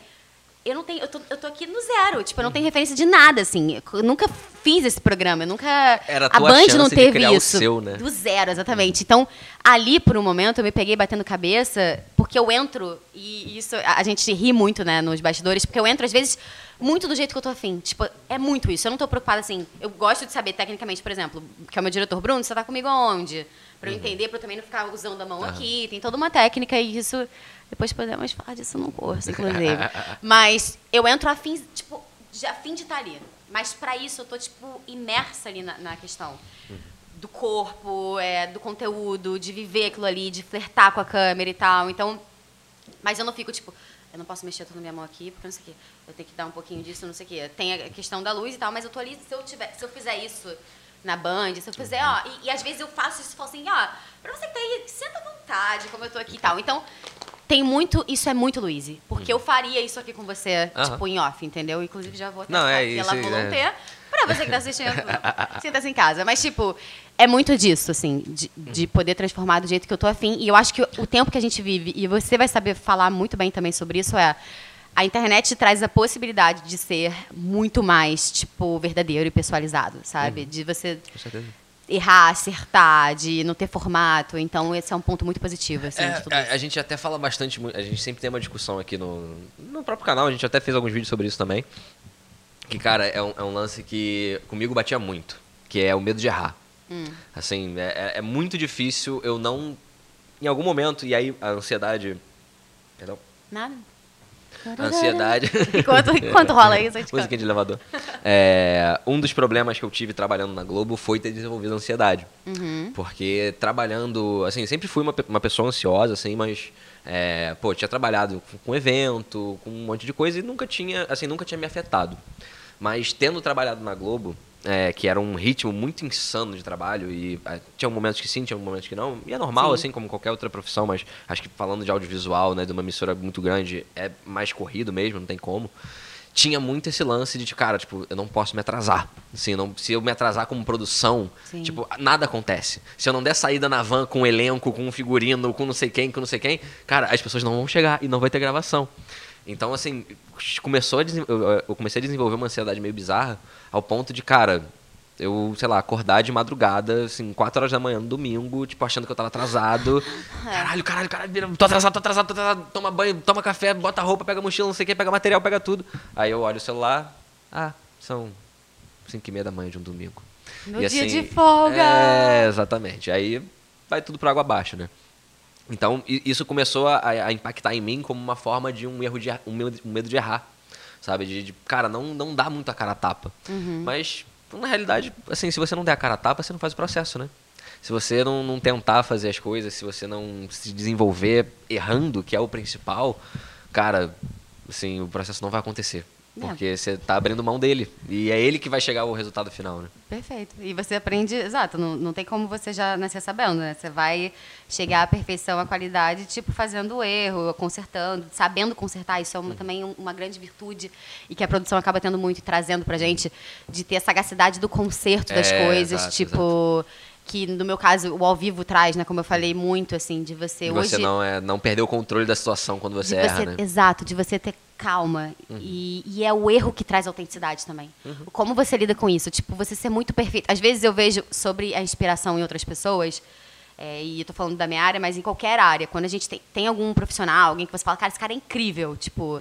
Eu não tenho, eu tô, eu tô aqui no zero, tipo, eu não tenho referência de nada, assim. Eu nunca fiz esse programa, eu nunca. Era a a tua Band chance não de teve isso. seu, né? Do zero, exatamente. Então, ali, por um momento, eu me peguei batendo cabeça, porque eu entro, e isso a a gente ri muito, né, nos bastidores, porque eu entro, às vezes, muito do jeito que eu tô afim. Tipo, é muito isso. Eu não tô preocupada assim. Eu gosto de saber, tecnicamente, por exemplo, que é o meu diretor Bruno, você tá comigo aonde? Pra eu entender, pra eu também não ficar usando a mão aqui. Tem toda uma técnica e isso. Depois podemos falar disso no curso, inclusive. Mas eu entro a fim, tipo, de, a fim de estar ali. Mas pra isso eu tô, tipo, imersa ali na, na questão do corpo, é, do conteúdo, de viver aquilo ali, de flertar com a câmera e tal. Então, mas eu não fico tipo, eu não posso mexer toda minha mão aqui, porque não sei o quê. Eu tenho que dar um pouquinho disso, não sei o quê. Tem a questão da luz e tal, mas eu tô ali, se eu, tiver, se eu fizer isso na Band, se eu fizer, ó, e, e às vezes eu faço isso e falo assim, ó, pra você que tá aí, senta à vontade, como eu tô aqui e tal. Então, tem muito. Isso é muito Luiz. Porque eu faria isso aqui com você, Aham. tipo, em off, entendeu? Inclusive, já vou Não, testar é aqui isso, ela é. volunteer. Pra você que tá assistindo, sinta-se em casa. Mas, tipo, é muito disso, assim, de, de poder transformar do jeito que eu tô afim. E eu acho que o tempo que a gente vive, e você vai saber falar muito bem também sobre isso, é. A internet traz a possibilidade de ser muito mais, tipo, verdadeiro e pessoalizado, sabe? De você errar, acertar, de não ter formato. Então, esse é um ponto muito positivo, assim, É, de tudo a, isso. a gente até fala bastante, a gente sempre tem uma discussão aqui no, no próprio canal, a gente até fez alguns vídeos sobre isso também. Que, cara, é um, é um lance que comigo batia muito, que é o medo de errar. Hum. Assim, é, é- é muito difícil eu não, em algum momento, e aí a ansiedade... Perdão. Nada. Ansiedade... Enquanto, enquanto rola isso, a gente Musiquinha de elevador. É, um dos problemas que eu tive trabalhando na Globo foi ter desenvolvido ansiedade. Uhum. Porque trabalhando, assim, sempre fui uma, uma pessoa ansiosa, assim, mas, é, pô, tinha trabalhado com, com evento, com um monte de coisa e nunca tinha, assim, nunca tinha me afetado. Mas tendo trabalhado na Globo, é, que era um ritmo muito insano de trabalho e é, tinha momentos que sim, tinha momentos que não, e é normal, Sim. assim, como qualquer outra profissão, mas acho que falando de audiovisual, né, de uma emissora muito grande, é mais corrido mesmo, não tem como tinha muito esse lance de, cara, tipo, eu não posso me atrasar. Assim, não, se eu me atrasar como produção, Sim. tipo, nada acontece. Se eu não der saída na van com um elenco, com um figurino, com não sei quem, com não sei quem, cara, as pessoas não vão chegar e não vai ter gravação. Então, assim, começou a eu comecei a desenvolver uma ansiedade meio bizarra ao ponto de, cara, eu, sei lá, acordar de madrugada, assim, 4 horas da manhã no domingo, tipo, achando que eu tava atrasado. Caralho, caralho, caralho, vira- tô atrasado, tô atrasado, tô atrasado. Toma banho, toma café, bota roupa, pega mochila, não sei o que, pega material, pega tudo. Aí eu olho o celular, ah, são 5 e meia da manhã de um domingo. No E dia assim, de folga. É, exatamente. Aí vai tudo por água abaixo, né? Então, isso começou a, a impactar em mim como uma forma de um erro de medo, um medo de errar, sabe? De, de, cara, não, não dá muito a cara a tapa. Uhum. Mas, na realidade, assim, se você não der a cara a tapa, você não faz o processo, né? Se você não, não tentar fazer as coisas, se você não se desenvolver errando, que é o principal, cara, assim, o processo não vai acontecer. É. Porque você tá abrindo mão dele. E é ele que vai chegar ao resultado final, né? Perfeito. E você aprende, exato, não, não tem como você já nascer sabendo, né? Você vai chegar à perfeição, à qualidade, tipo, fazendo o erro, consertando, sabendo consertar. Isso é uma, também um- uma grande virtude e que a produção acaba tendo muito e trazendo pra gente, de ter a sagacidade do conserto das É, coisas, exato, tipo... Que no meu caso o ao vivo traz, né? Como eu falei muito, assim, de você E hoje. você não, é, não perder o controle da situação quando você de erra, você, né? Exato, de você ter calma. E, e é o erro que traz autenticidade também. Como você lida com isso? Tipo, você ser muito perfeito. Às vezes eu vejo sobre a inspiração em outras pessoas, é, e eu tô falando da minha área, mas em qualquer área, quando a gente tem, tem algum profissional, alguém que você fala, cara, esse cara é incrível, tipo.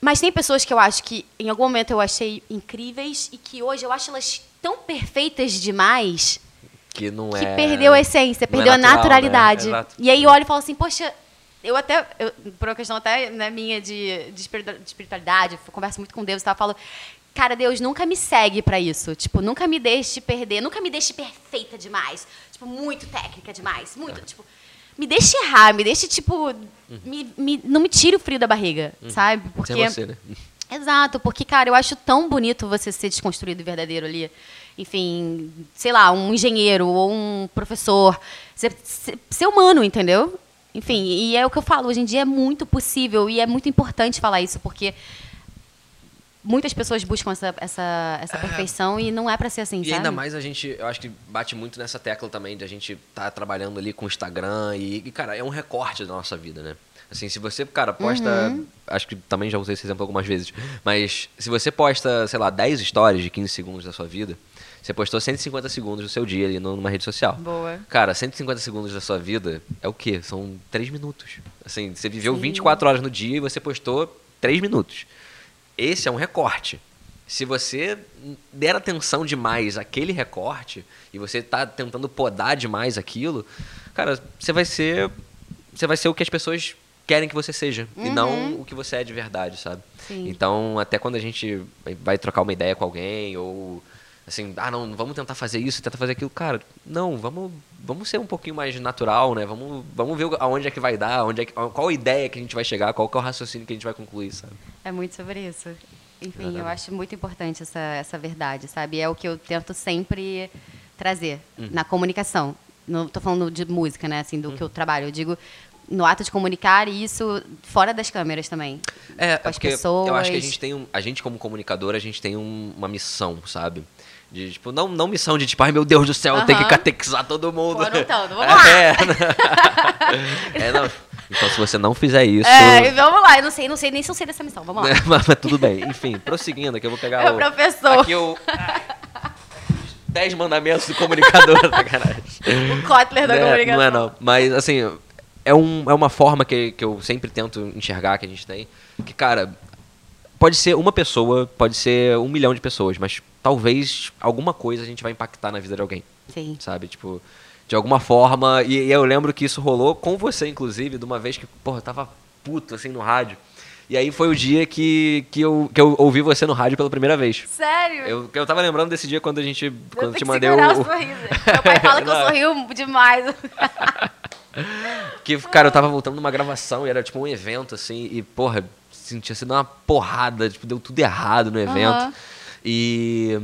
Mas tem pessoas que eu acho que em algum momento eu achei incríveis e que hoje eu acho elas tão perfeitas demais Que não que é. perdeu a essência, é perdeu a natural, né? naturalidade. Exato. E aí eu olho e falo assim, poxa, eu até, eu, por uma questão até né, minha de, de espiritu- de espiritualidade, eu converso muito com Deus e tal, falo, cara, Deus, nunca me segue pra isso. Tipo, nunca me deixe perder, nunca me deixe perfeita demais. Tipo, muito técnica demais, muito, tipo... Me deixe errar, me deixe, tipo... Me, me- não me tire o frio da barriga, sabe? Porque... Você, né? Exato, porque, cara, eu acho tão bonito você ser desconstruído e verdadeiro ali. Enfim, sei lá, um engenheiro ou um professor. Ser, ser- humano, entendeu? Enfim, e é o que eu falo, hoje em dia é muito possível e é muito importante falar isso, porque muitas pessoas buscam essa, essa, essa perfeição e não é pra ser assim, É. E sabe? ainda mais a gente, eu acho que bate muito nessa tecla também de a gente tá trabalhando ali com o Instagram e, e, cara, é um recorte da nossa vida, né? Assim, se você, cara, posta. Uhum. Acho que também já usei esse exemplo algumas vezes. Mas se você posta, sei lá, 10 histórias de 15 segundos da sua vida, você postou 150 segundos do seu dia ali numa rede social. Boa. Cara, 150 segundos da sua vida é o quê? São 3 minutos. Assim, você viveu Sim. 24 horas no dia e você postou 3 minutos. Esse é um recorte. Se você der atenção demais àquele recorte e você tá tentando podar demais aquilo, cara, você vai ser você vai ser o que as pessoas querem que você seja e não o que você é de verdade, sabe? Sim. Então, até quando a gente vai- trocar uma ideia com alguém ou assim, ah, não, vamos tentar fazer isso, tentar fazer aquilo, cara, não, vamos, vamos ser um pouquinho mais natural, né? Vamos, vamos ver aonde é que vai dar, onde é que, qual a ideia que a gente vai chegar, qual é o raciocínio que a gente vai concluir, sabe? É muito sobre isso. Enfim, eu acho muito importante essa, essa verdade, sabe? É o que eu tento sempre trazer Uhum. na comunicação. Não estou falando de música, né? Assim, do que eu trabalho. Eu digo no ato de comunicar e isso fora das câmeras também. É, é com as porque pessoas. eu acho que a gente tem um, a gente como comunicador, a gente tem um- uma missão, sabe? De, tipo, não, não missão de tipo, ai meu Deus do céu, eu tenho que catequizar todo mundo. Pô, não tanto, vamos lá. É, é, não. Então se você não fizer isso, É, vamos lá, eu não sei, não sei nem se eu sei dessa missão. Vamos lá. né, mas, mas tudo bem. Enfim, prosseguindo aqui, eu vou pegar É o professor. aqui o Dez mandamentos do comunicador, sacanagem. O Kotler da Né? comunicação. Não é não. Mas, assim, é, um, é uma forma que, que eu sempre tento enxergar que a gente tem. Que, cara, pode ser uma pessoa, pode ser um milhão de pessoas, mas talvez alguma coisa a gente vai impactar na vida de alguém, Sim. sabe? Tipo, de alguma forma. E, e eu lembro que isso rolou com você, inclusive, de uma vez que, porra, eu tava puto, assim, no rádio. E aí foi o dia que, que, eu, que eu ouvi você no rádio pela primeira vez. Sério? Eu, eu tava lembrando desse dia quando a gente. Eu Quando tenho te mandei o. o. Meu pai fala que eu sorrio demais. Que, cara, eu tava voltando numa gravação e era tipo um evento, assim, e, porra, sentia sido uma porrada, tipo, deu tudo errado no evento. Aham. E.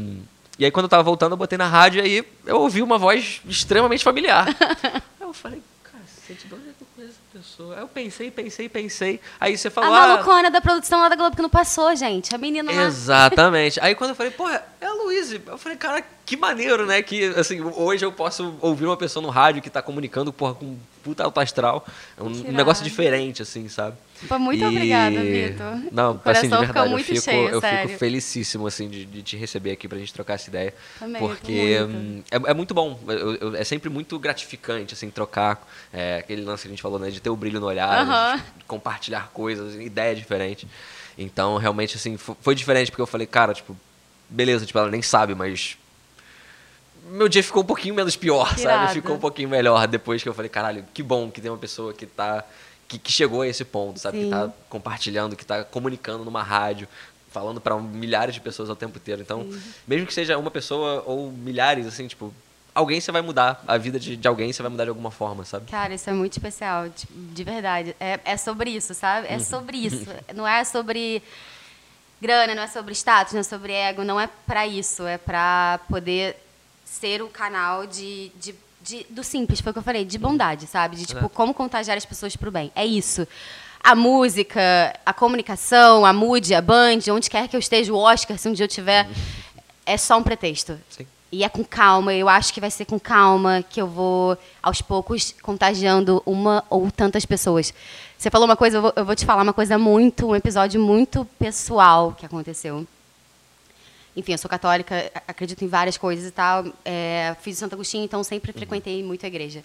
E aí quando eu tava voltando, eu botei na rádio e aí eu ouvi uma voz extremamente familiar. aí eu falei, cacete, de onde é que eu conheço essa pessoa? Aí eu pensei, pensei, pensei. Aí você A falou. ah, malucona da produção lá da Globo que não passou, gente. A menina lá. Exatamente. Aí quando eu falei, porra, é a Luíse. Eu falei, cara, que maneiro, né? Que, assim, hoje eu posso ouvir uma pessoa no rádio que tá comunicando, porra, com puta alto astral. É um um negócio diferente, assim, sabe? Pô, muito E- obrigada, Vitor. Não, O assim, de verdade, muito eu, fico, cheio, eu fico felicíssimo, assim, de, de te receber aqui pra gente trocar essa ideia. Também, porque muito. hum, é, é muito bom. Eu- eu- é sempre muito gratificante, assim, trocar é, aquele lance que a gente falou, né? De ter o brilho no olhar, Aham. de compartilhar coisas, ideia diferente. Então, realmente, assim, fo- foi diferente, porque eu falei, cara, tipo, beleza, tipo, ela nem sabe, mas meu dia ficou um pouquinho menos pior, sabe? Ficou um pouquinho melhor depois que eu falei, caralho, que bom que tem uma pessoa que tá. que, que chegou a esse ponto, sabe? Sim. Que tá compartilhando, que tá comunicando numa rádio, falando para milhares de pessoas ao tempo inteiro. Então, mesmo que seja uma pessoa ou milhares, assim, tipo, alguém você vai mudar. A vida de, de alguém você vai mudar de alguma forma, sabe? Cara, isso é muito especial, de, de verdade. É, é sobre isso, sabe? Uhum. É sobre isso. Não é sobre grana, não é sobre status, não é sobre ego, não é pra isso. É pra poder ser o canal de, de, de- do simples, foi o que eu falei, de bondade, sabe? De, tipo, como contagiar as pessoas pro bem. É isso. A música, a comunicação, a Mood, a Band, onde quer que eu esteja, o Oscar, se um dia eu tiver, é só um pretexto. Sim. E é com calma, eu acho que vai ser com calma que eu vou, aos poucos, contagiando uma ou tantas pessoas. Você falou uma coisa, eu vou, eu vou te falar uma coisa muito, um episódio muito pessoal que aconteceu. Enfim, eu sou católica, acredito em várias coisas e tal. É, fiz Santo Agostinho, então sempre frequentei muito a igreja.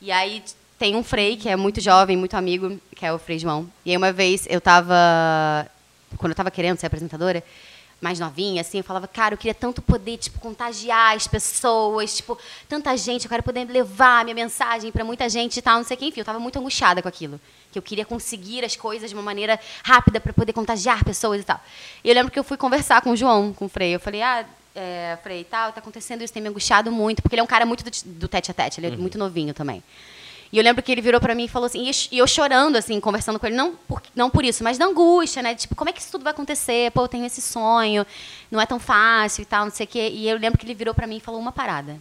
E aí tem um frei que é muito jovem, muito amigo, que é o Frei João. E aí uma vez eu tava. Quando eu tava querendo ser apresentadora, mais novinha, assim, eu falava, cara, eu queria tanto poder, tipo, contagiar as pessoas, tipo, tanta gente, eu quero poder levar a minha mensagem para muita gente e tal, não sei o que, enfim, eu tava muito angustiada com aquilo. Que eu queria conseguir as coisas de uma maneira rápida para poder contagiar pessoas e tal. E eu lembro que eu fui conversar com o João, com o Frei. Eu falei, ah, é, Frei, tal, tá acontecendo isso, tem me angustiado muito, porque ele é um cara muito do, do tete a tete, ele é muito novinho também. E eu lembro que ele virou pra mim e falou assim, e eu- chorando, assim, conversando com ele, não por, não por isso, mas da angústia, né? Tipo, como é que isso tudo vai acontecer? Pô, eu tenho esse sonho, não é tão fácil e tal, não sei o quê. E eu lembro que ele virou pra mim e falou uma parada.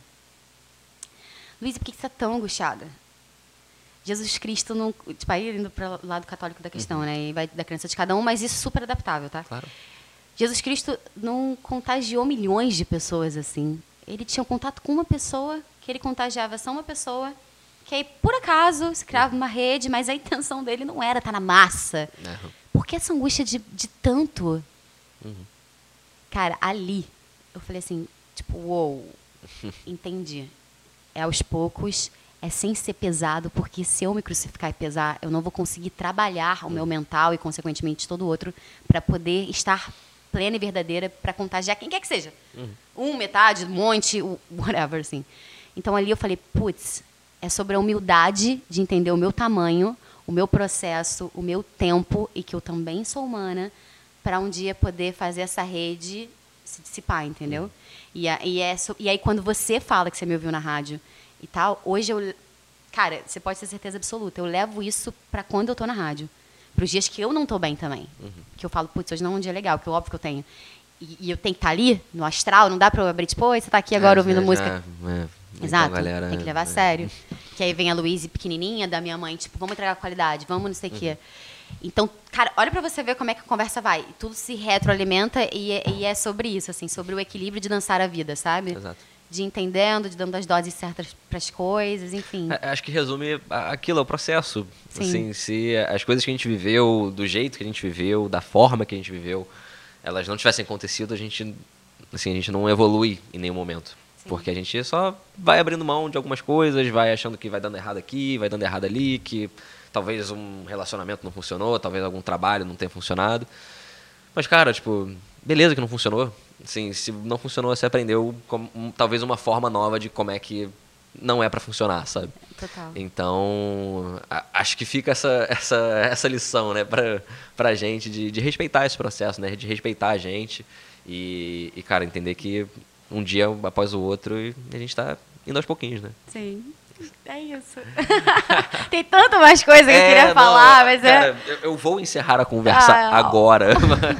Luísa, por que você tá tão angustiada? Jesus Cristo não. Tipo, aí indo para o lado católico da questão, né? E vai da crença de cada um, mas isso é super adaptável, tá? Claro. Jesus Cristo não contagiou milhões de pessoas assim. Ele tinha um contato com uma pessoa, que ele contagiava só uma pessoa, que aí, por acaso, se criava uma rede, mas a intenção dele não era estar na massa. Aham. Por que essa angústia de, de tanto? Cara, ali, eu falei assim, tipo, uou, entendi. É aos poucos, é sem ser pesado, porque se eu me crucificar e pesar, eu não vou conseguir trabalhar o meu mental e, consequentemente, todo o outro, para poder estar plena e verdadeira para contagiar quem quer que seja. Um, metade, um monte, whatever, assim. Então ali eu falei, putz, é sobre a humildade de entender o meu tamanho, o meu processo, o meu tempo e que eu também sou humana para um dia poder fazer essa rede se dissipar, entendeu? E, a- e, é so- e aí quando você fala que você me ouviu na rádio e tal, hoje eu cara, você pode ter certeza absoluta, eu levo isso para quando eu tô na rádio, para os dias que eu não tô bem também, que eu falo, putz, hoje não é um dia legal, que óbvio que eu tenho. E, e eu tenho que estar ali no astral, não dá para eu abrir tipo, você tá aqui agora É, ouvindo já- música. já- é. Então, Exato. galera, tem que levar a é. sério. que aí vem a Luísa pequenininha da minha mãe, tipo, vamos entregar qualidade, vamos não sei o quê. Então, cara, olha pra você ver como é que a conversa vai. Tudo se retroalimenta e é, e é sobre isso, assim, sobre o equilíbrio de dançar a vida, sabe? Exato. De entendendo, de dando as doses certas pras coisas, enfim. É, Acho que resume a- aquilo, é o processo. Sim. Assim, se as coisas que a gente viveu, do jeito que a gente viveu, da forma que a gente viveu, elas não tivessem acontecido, a gente, assim, a gente não evolui em nenhum momento. Porque a gente só vai abrindo mão de algumas coisas, vai achando que vai dando errado aqui, vai dando errado ali, que talvez um relacionamento não funcionou, talvez algum trabalho não tenha funcionado. Mas, cara, tipo, beleza que não funcionou. Assim, se não funcionou, você aprendeu como- um- talvez uma forma nova de como é que não é pra funcionar, sabe? Total. Então, a- acho que fica essa, essa, essa lição, né, pra, pra gente de, de respeitar esse processo, né, de respeitar a gente e, e, cara, entender que um dia após o outro e a gente tá indo aos pouquinhos, né? Sim. É isso. Tem tanto mais coisa que eu queria não, falar, mas é. cara, eu, eu vou encerrar a conversa Ah, ó. agora,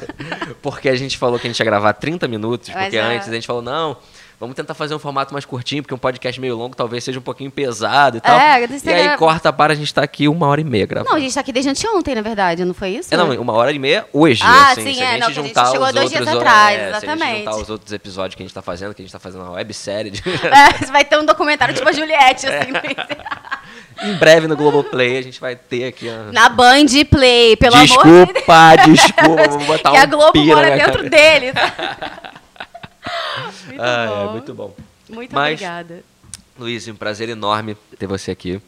porque a gente falou que a gente ia gravar 30 minutos, Mas porque é. antes a gente falou, não, vamos tentar fazer um formato mais curtinho, porque um podcast meio longo talvez seja um pouquinho pesado e tal. É, e aí corta para a gente estar aqui uma hora e meia gravando. Não, a gente tá aqui desde anteontem, na verdade, não foi isso? É, não, uma hora e meia hoje. Ah, assim, sim, se a é, gente não, que a gente juntar chegou dois dias atrás, é, Se a gente exatamente. juntar os outros episódios que a gente tá fazendo, que a gente tá fazendo uma websérie. De... É, vai ter um documentário tipo a Juliette, assim. em breve no Globoplay a gente vai ter aqui. Na Band Play, pelo amor de Deus. desculpa, desculpa, vamos botar que um a Globo mora dentro cabeça. dele. muito Ah, bom. é, muito bom. Muito Mas- obrigada. Luiz, um prazer enorme ter você aqui.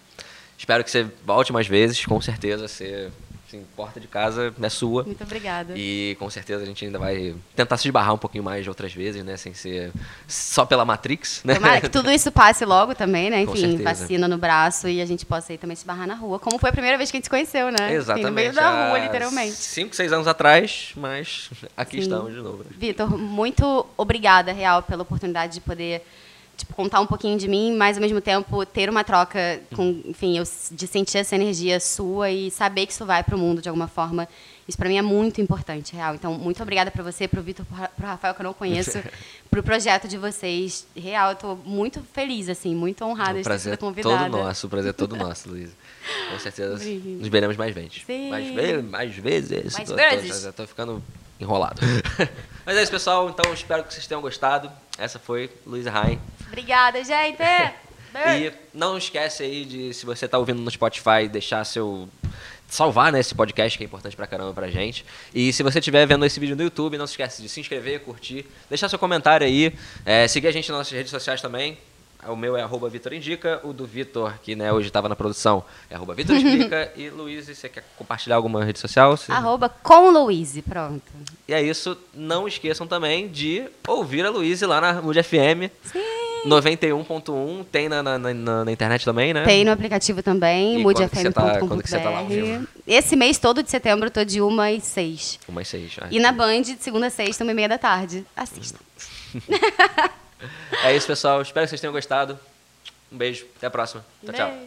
Espero que você volte mais vezes, com certeza. Você, assim, porta de casa é sua. Muito obrigada. E com certeza a gente ainda vai tentar se esbarrar um pouquinho mais de outras vezes, né? Sem ser só pela Matrix, né? Tomara que tudo isso passe logo também, né? Enfim, vacina no braço e a gente possa ir também se barrar na rua. Como foi a primeira vez que a gente se conheceu, né? Exatamente. Assim, no meio da rua, literalmente. Cinco, seis anos atrás, mas aqui Sim. estamos de novo. Né? Vitor, muito obrigada, real, pela oportunidade de poder tipo, contar um pouquinho de mim, mas ao mesmo tempo ter uma troca com, enfim, eu, de sentir essa energia sua e saber que isso vai para o mundo de alguma forma. Isso para mim é muito importante, real. Então, muito obrigada para você, para o Vitor, para o Rafael, que eu não conheço, para o projeto de vocês. Real, eu estou muito feliz, assim, muito honrada o de ter sido é convidada. todo nosso, o prazer é todo nosso, Luísa. Com certeza nos veremos mais vezes. Sim. Mais, ve mais vezes. Mais Tô- tô- vezes. já tô ficando enrolado. Mas é isso, pessoal. Então, espero que vocês tenham gostado. Essa foi Luísa Rain. Obrigada, gente! E não esquece aí de, se você tá ouvindo no Spotify, deixar seu. Salvar né, esse podcast que é importante pra caramba pra gente. E se você estiver vendo esse vídeo no YouTube, não se esquece de se inscrever, curtir, deixar seu comentário aí, é, seguir a gente nas nossas redes sociais também. O meu é arroba Vitor Indica, o do Vitor, que né, hoje estava na produção, é arroba Vitor Explica. e Luiz, você quer compartilhar alguma rede social? Você- Arroba com Louise, pronto. E é isso. Não esqueçam também de ouvir a Luísa lá na Mood FM. Sim. 91.1, tem na, na, na- na internet também, né? Tem no aplicativo também, você tá- quando que você tá lá moodfm.com.br. Esse mês todo de setembro eu tô de 1 às 6. Umas seis. ah, E na Band, de segunda a sexta, uma e meia da tarde. Assistam. É isso, pessoal. Espero que vocês tenham gostado. Um beijo. Até a próxima. Tchau, tchau. Beijo.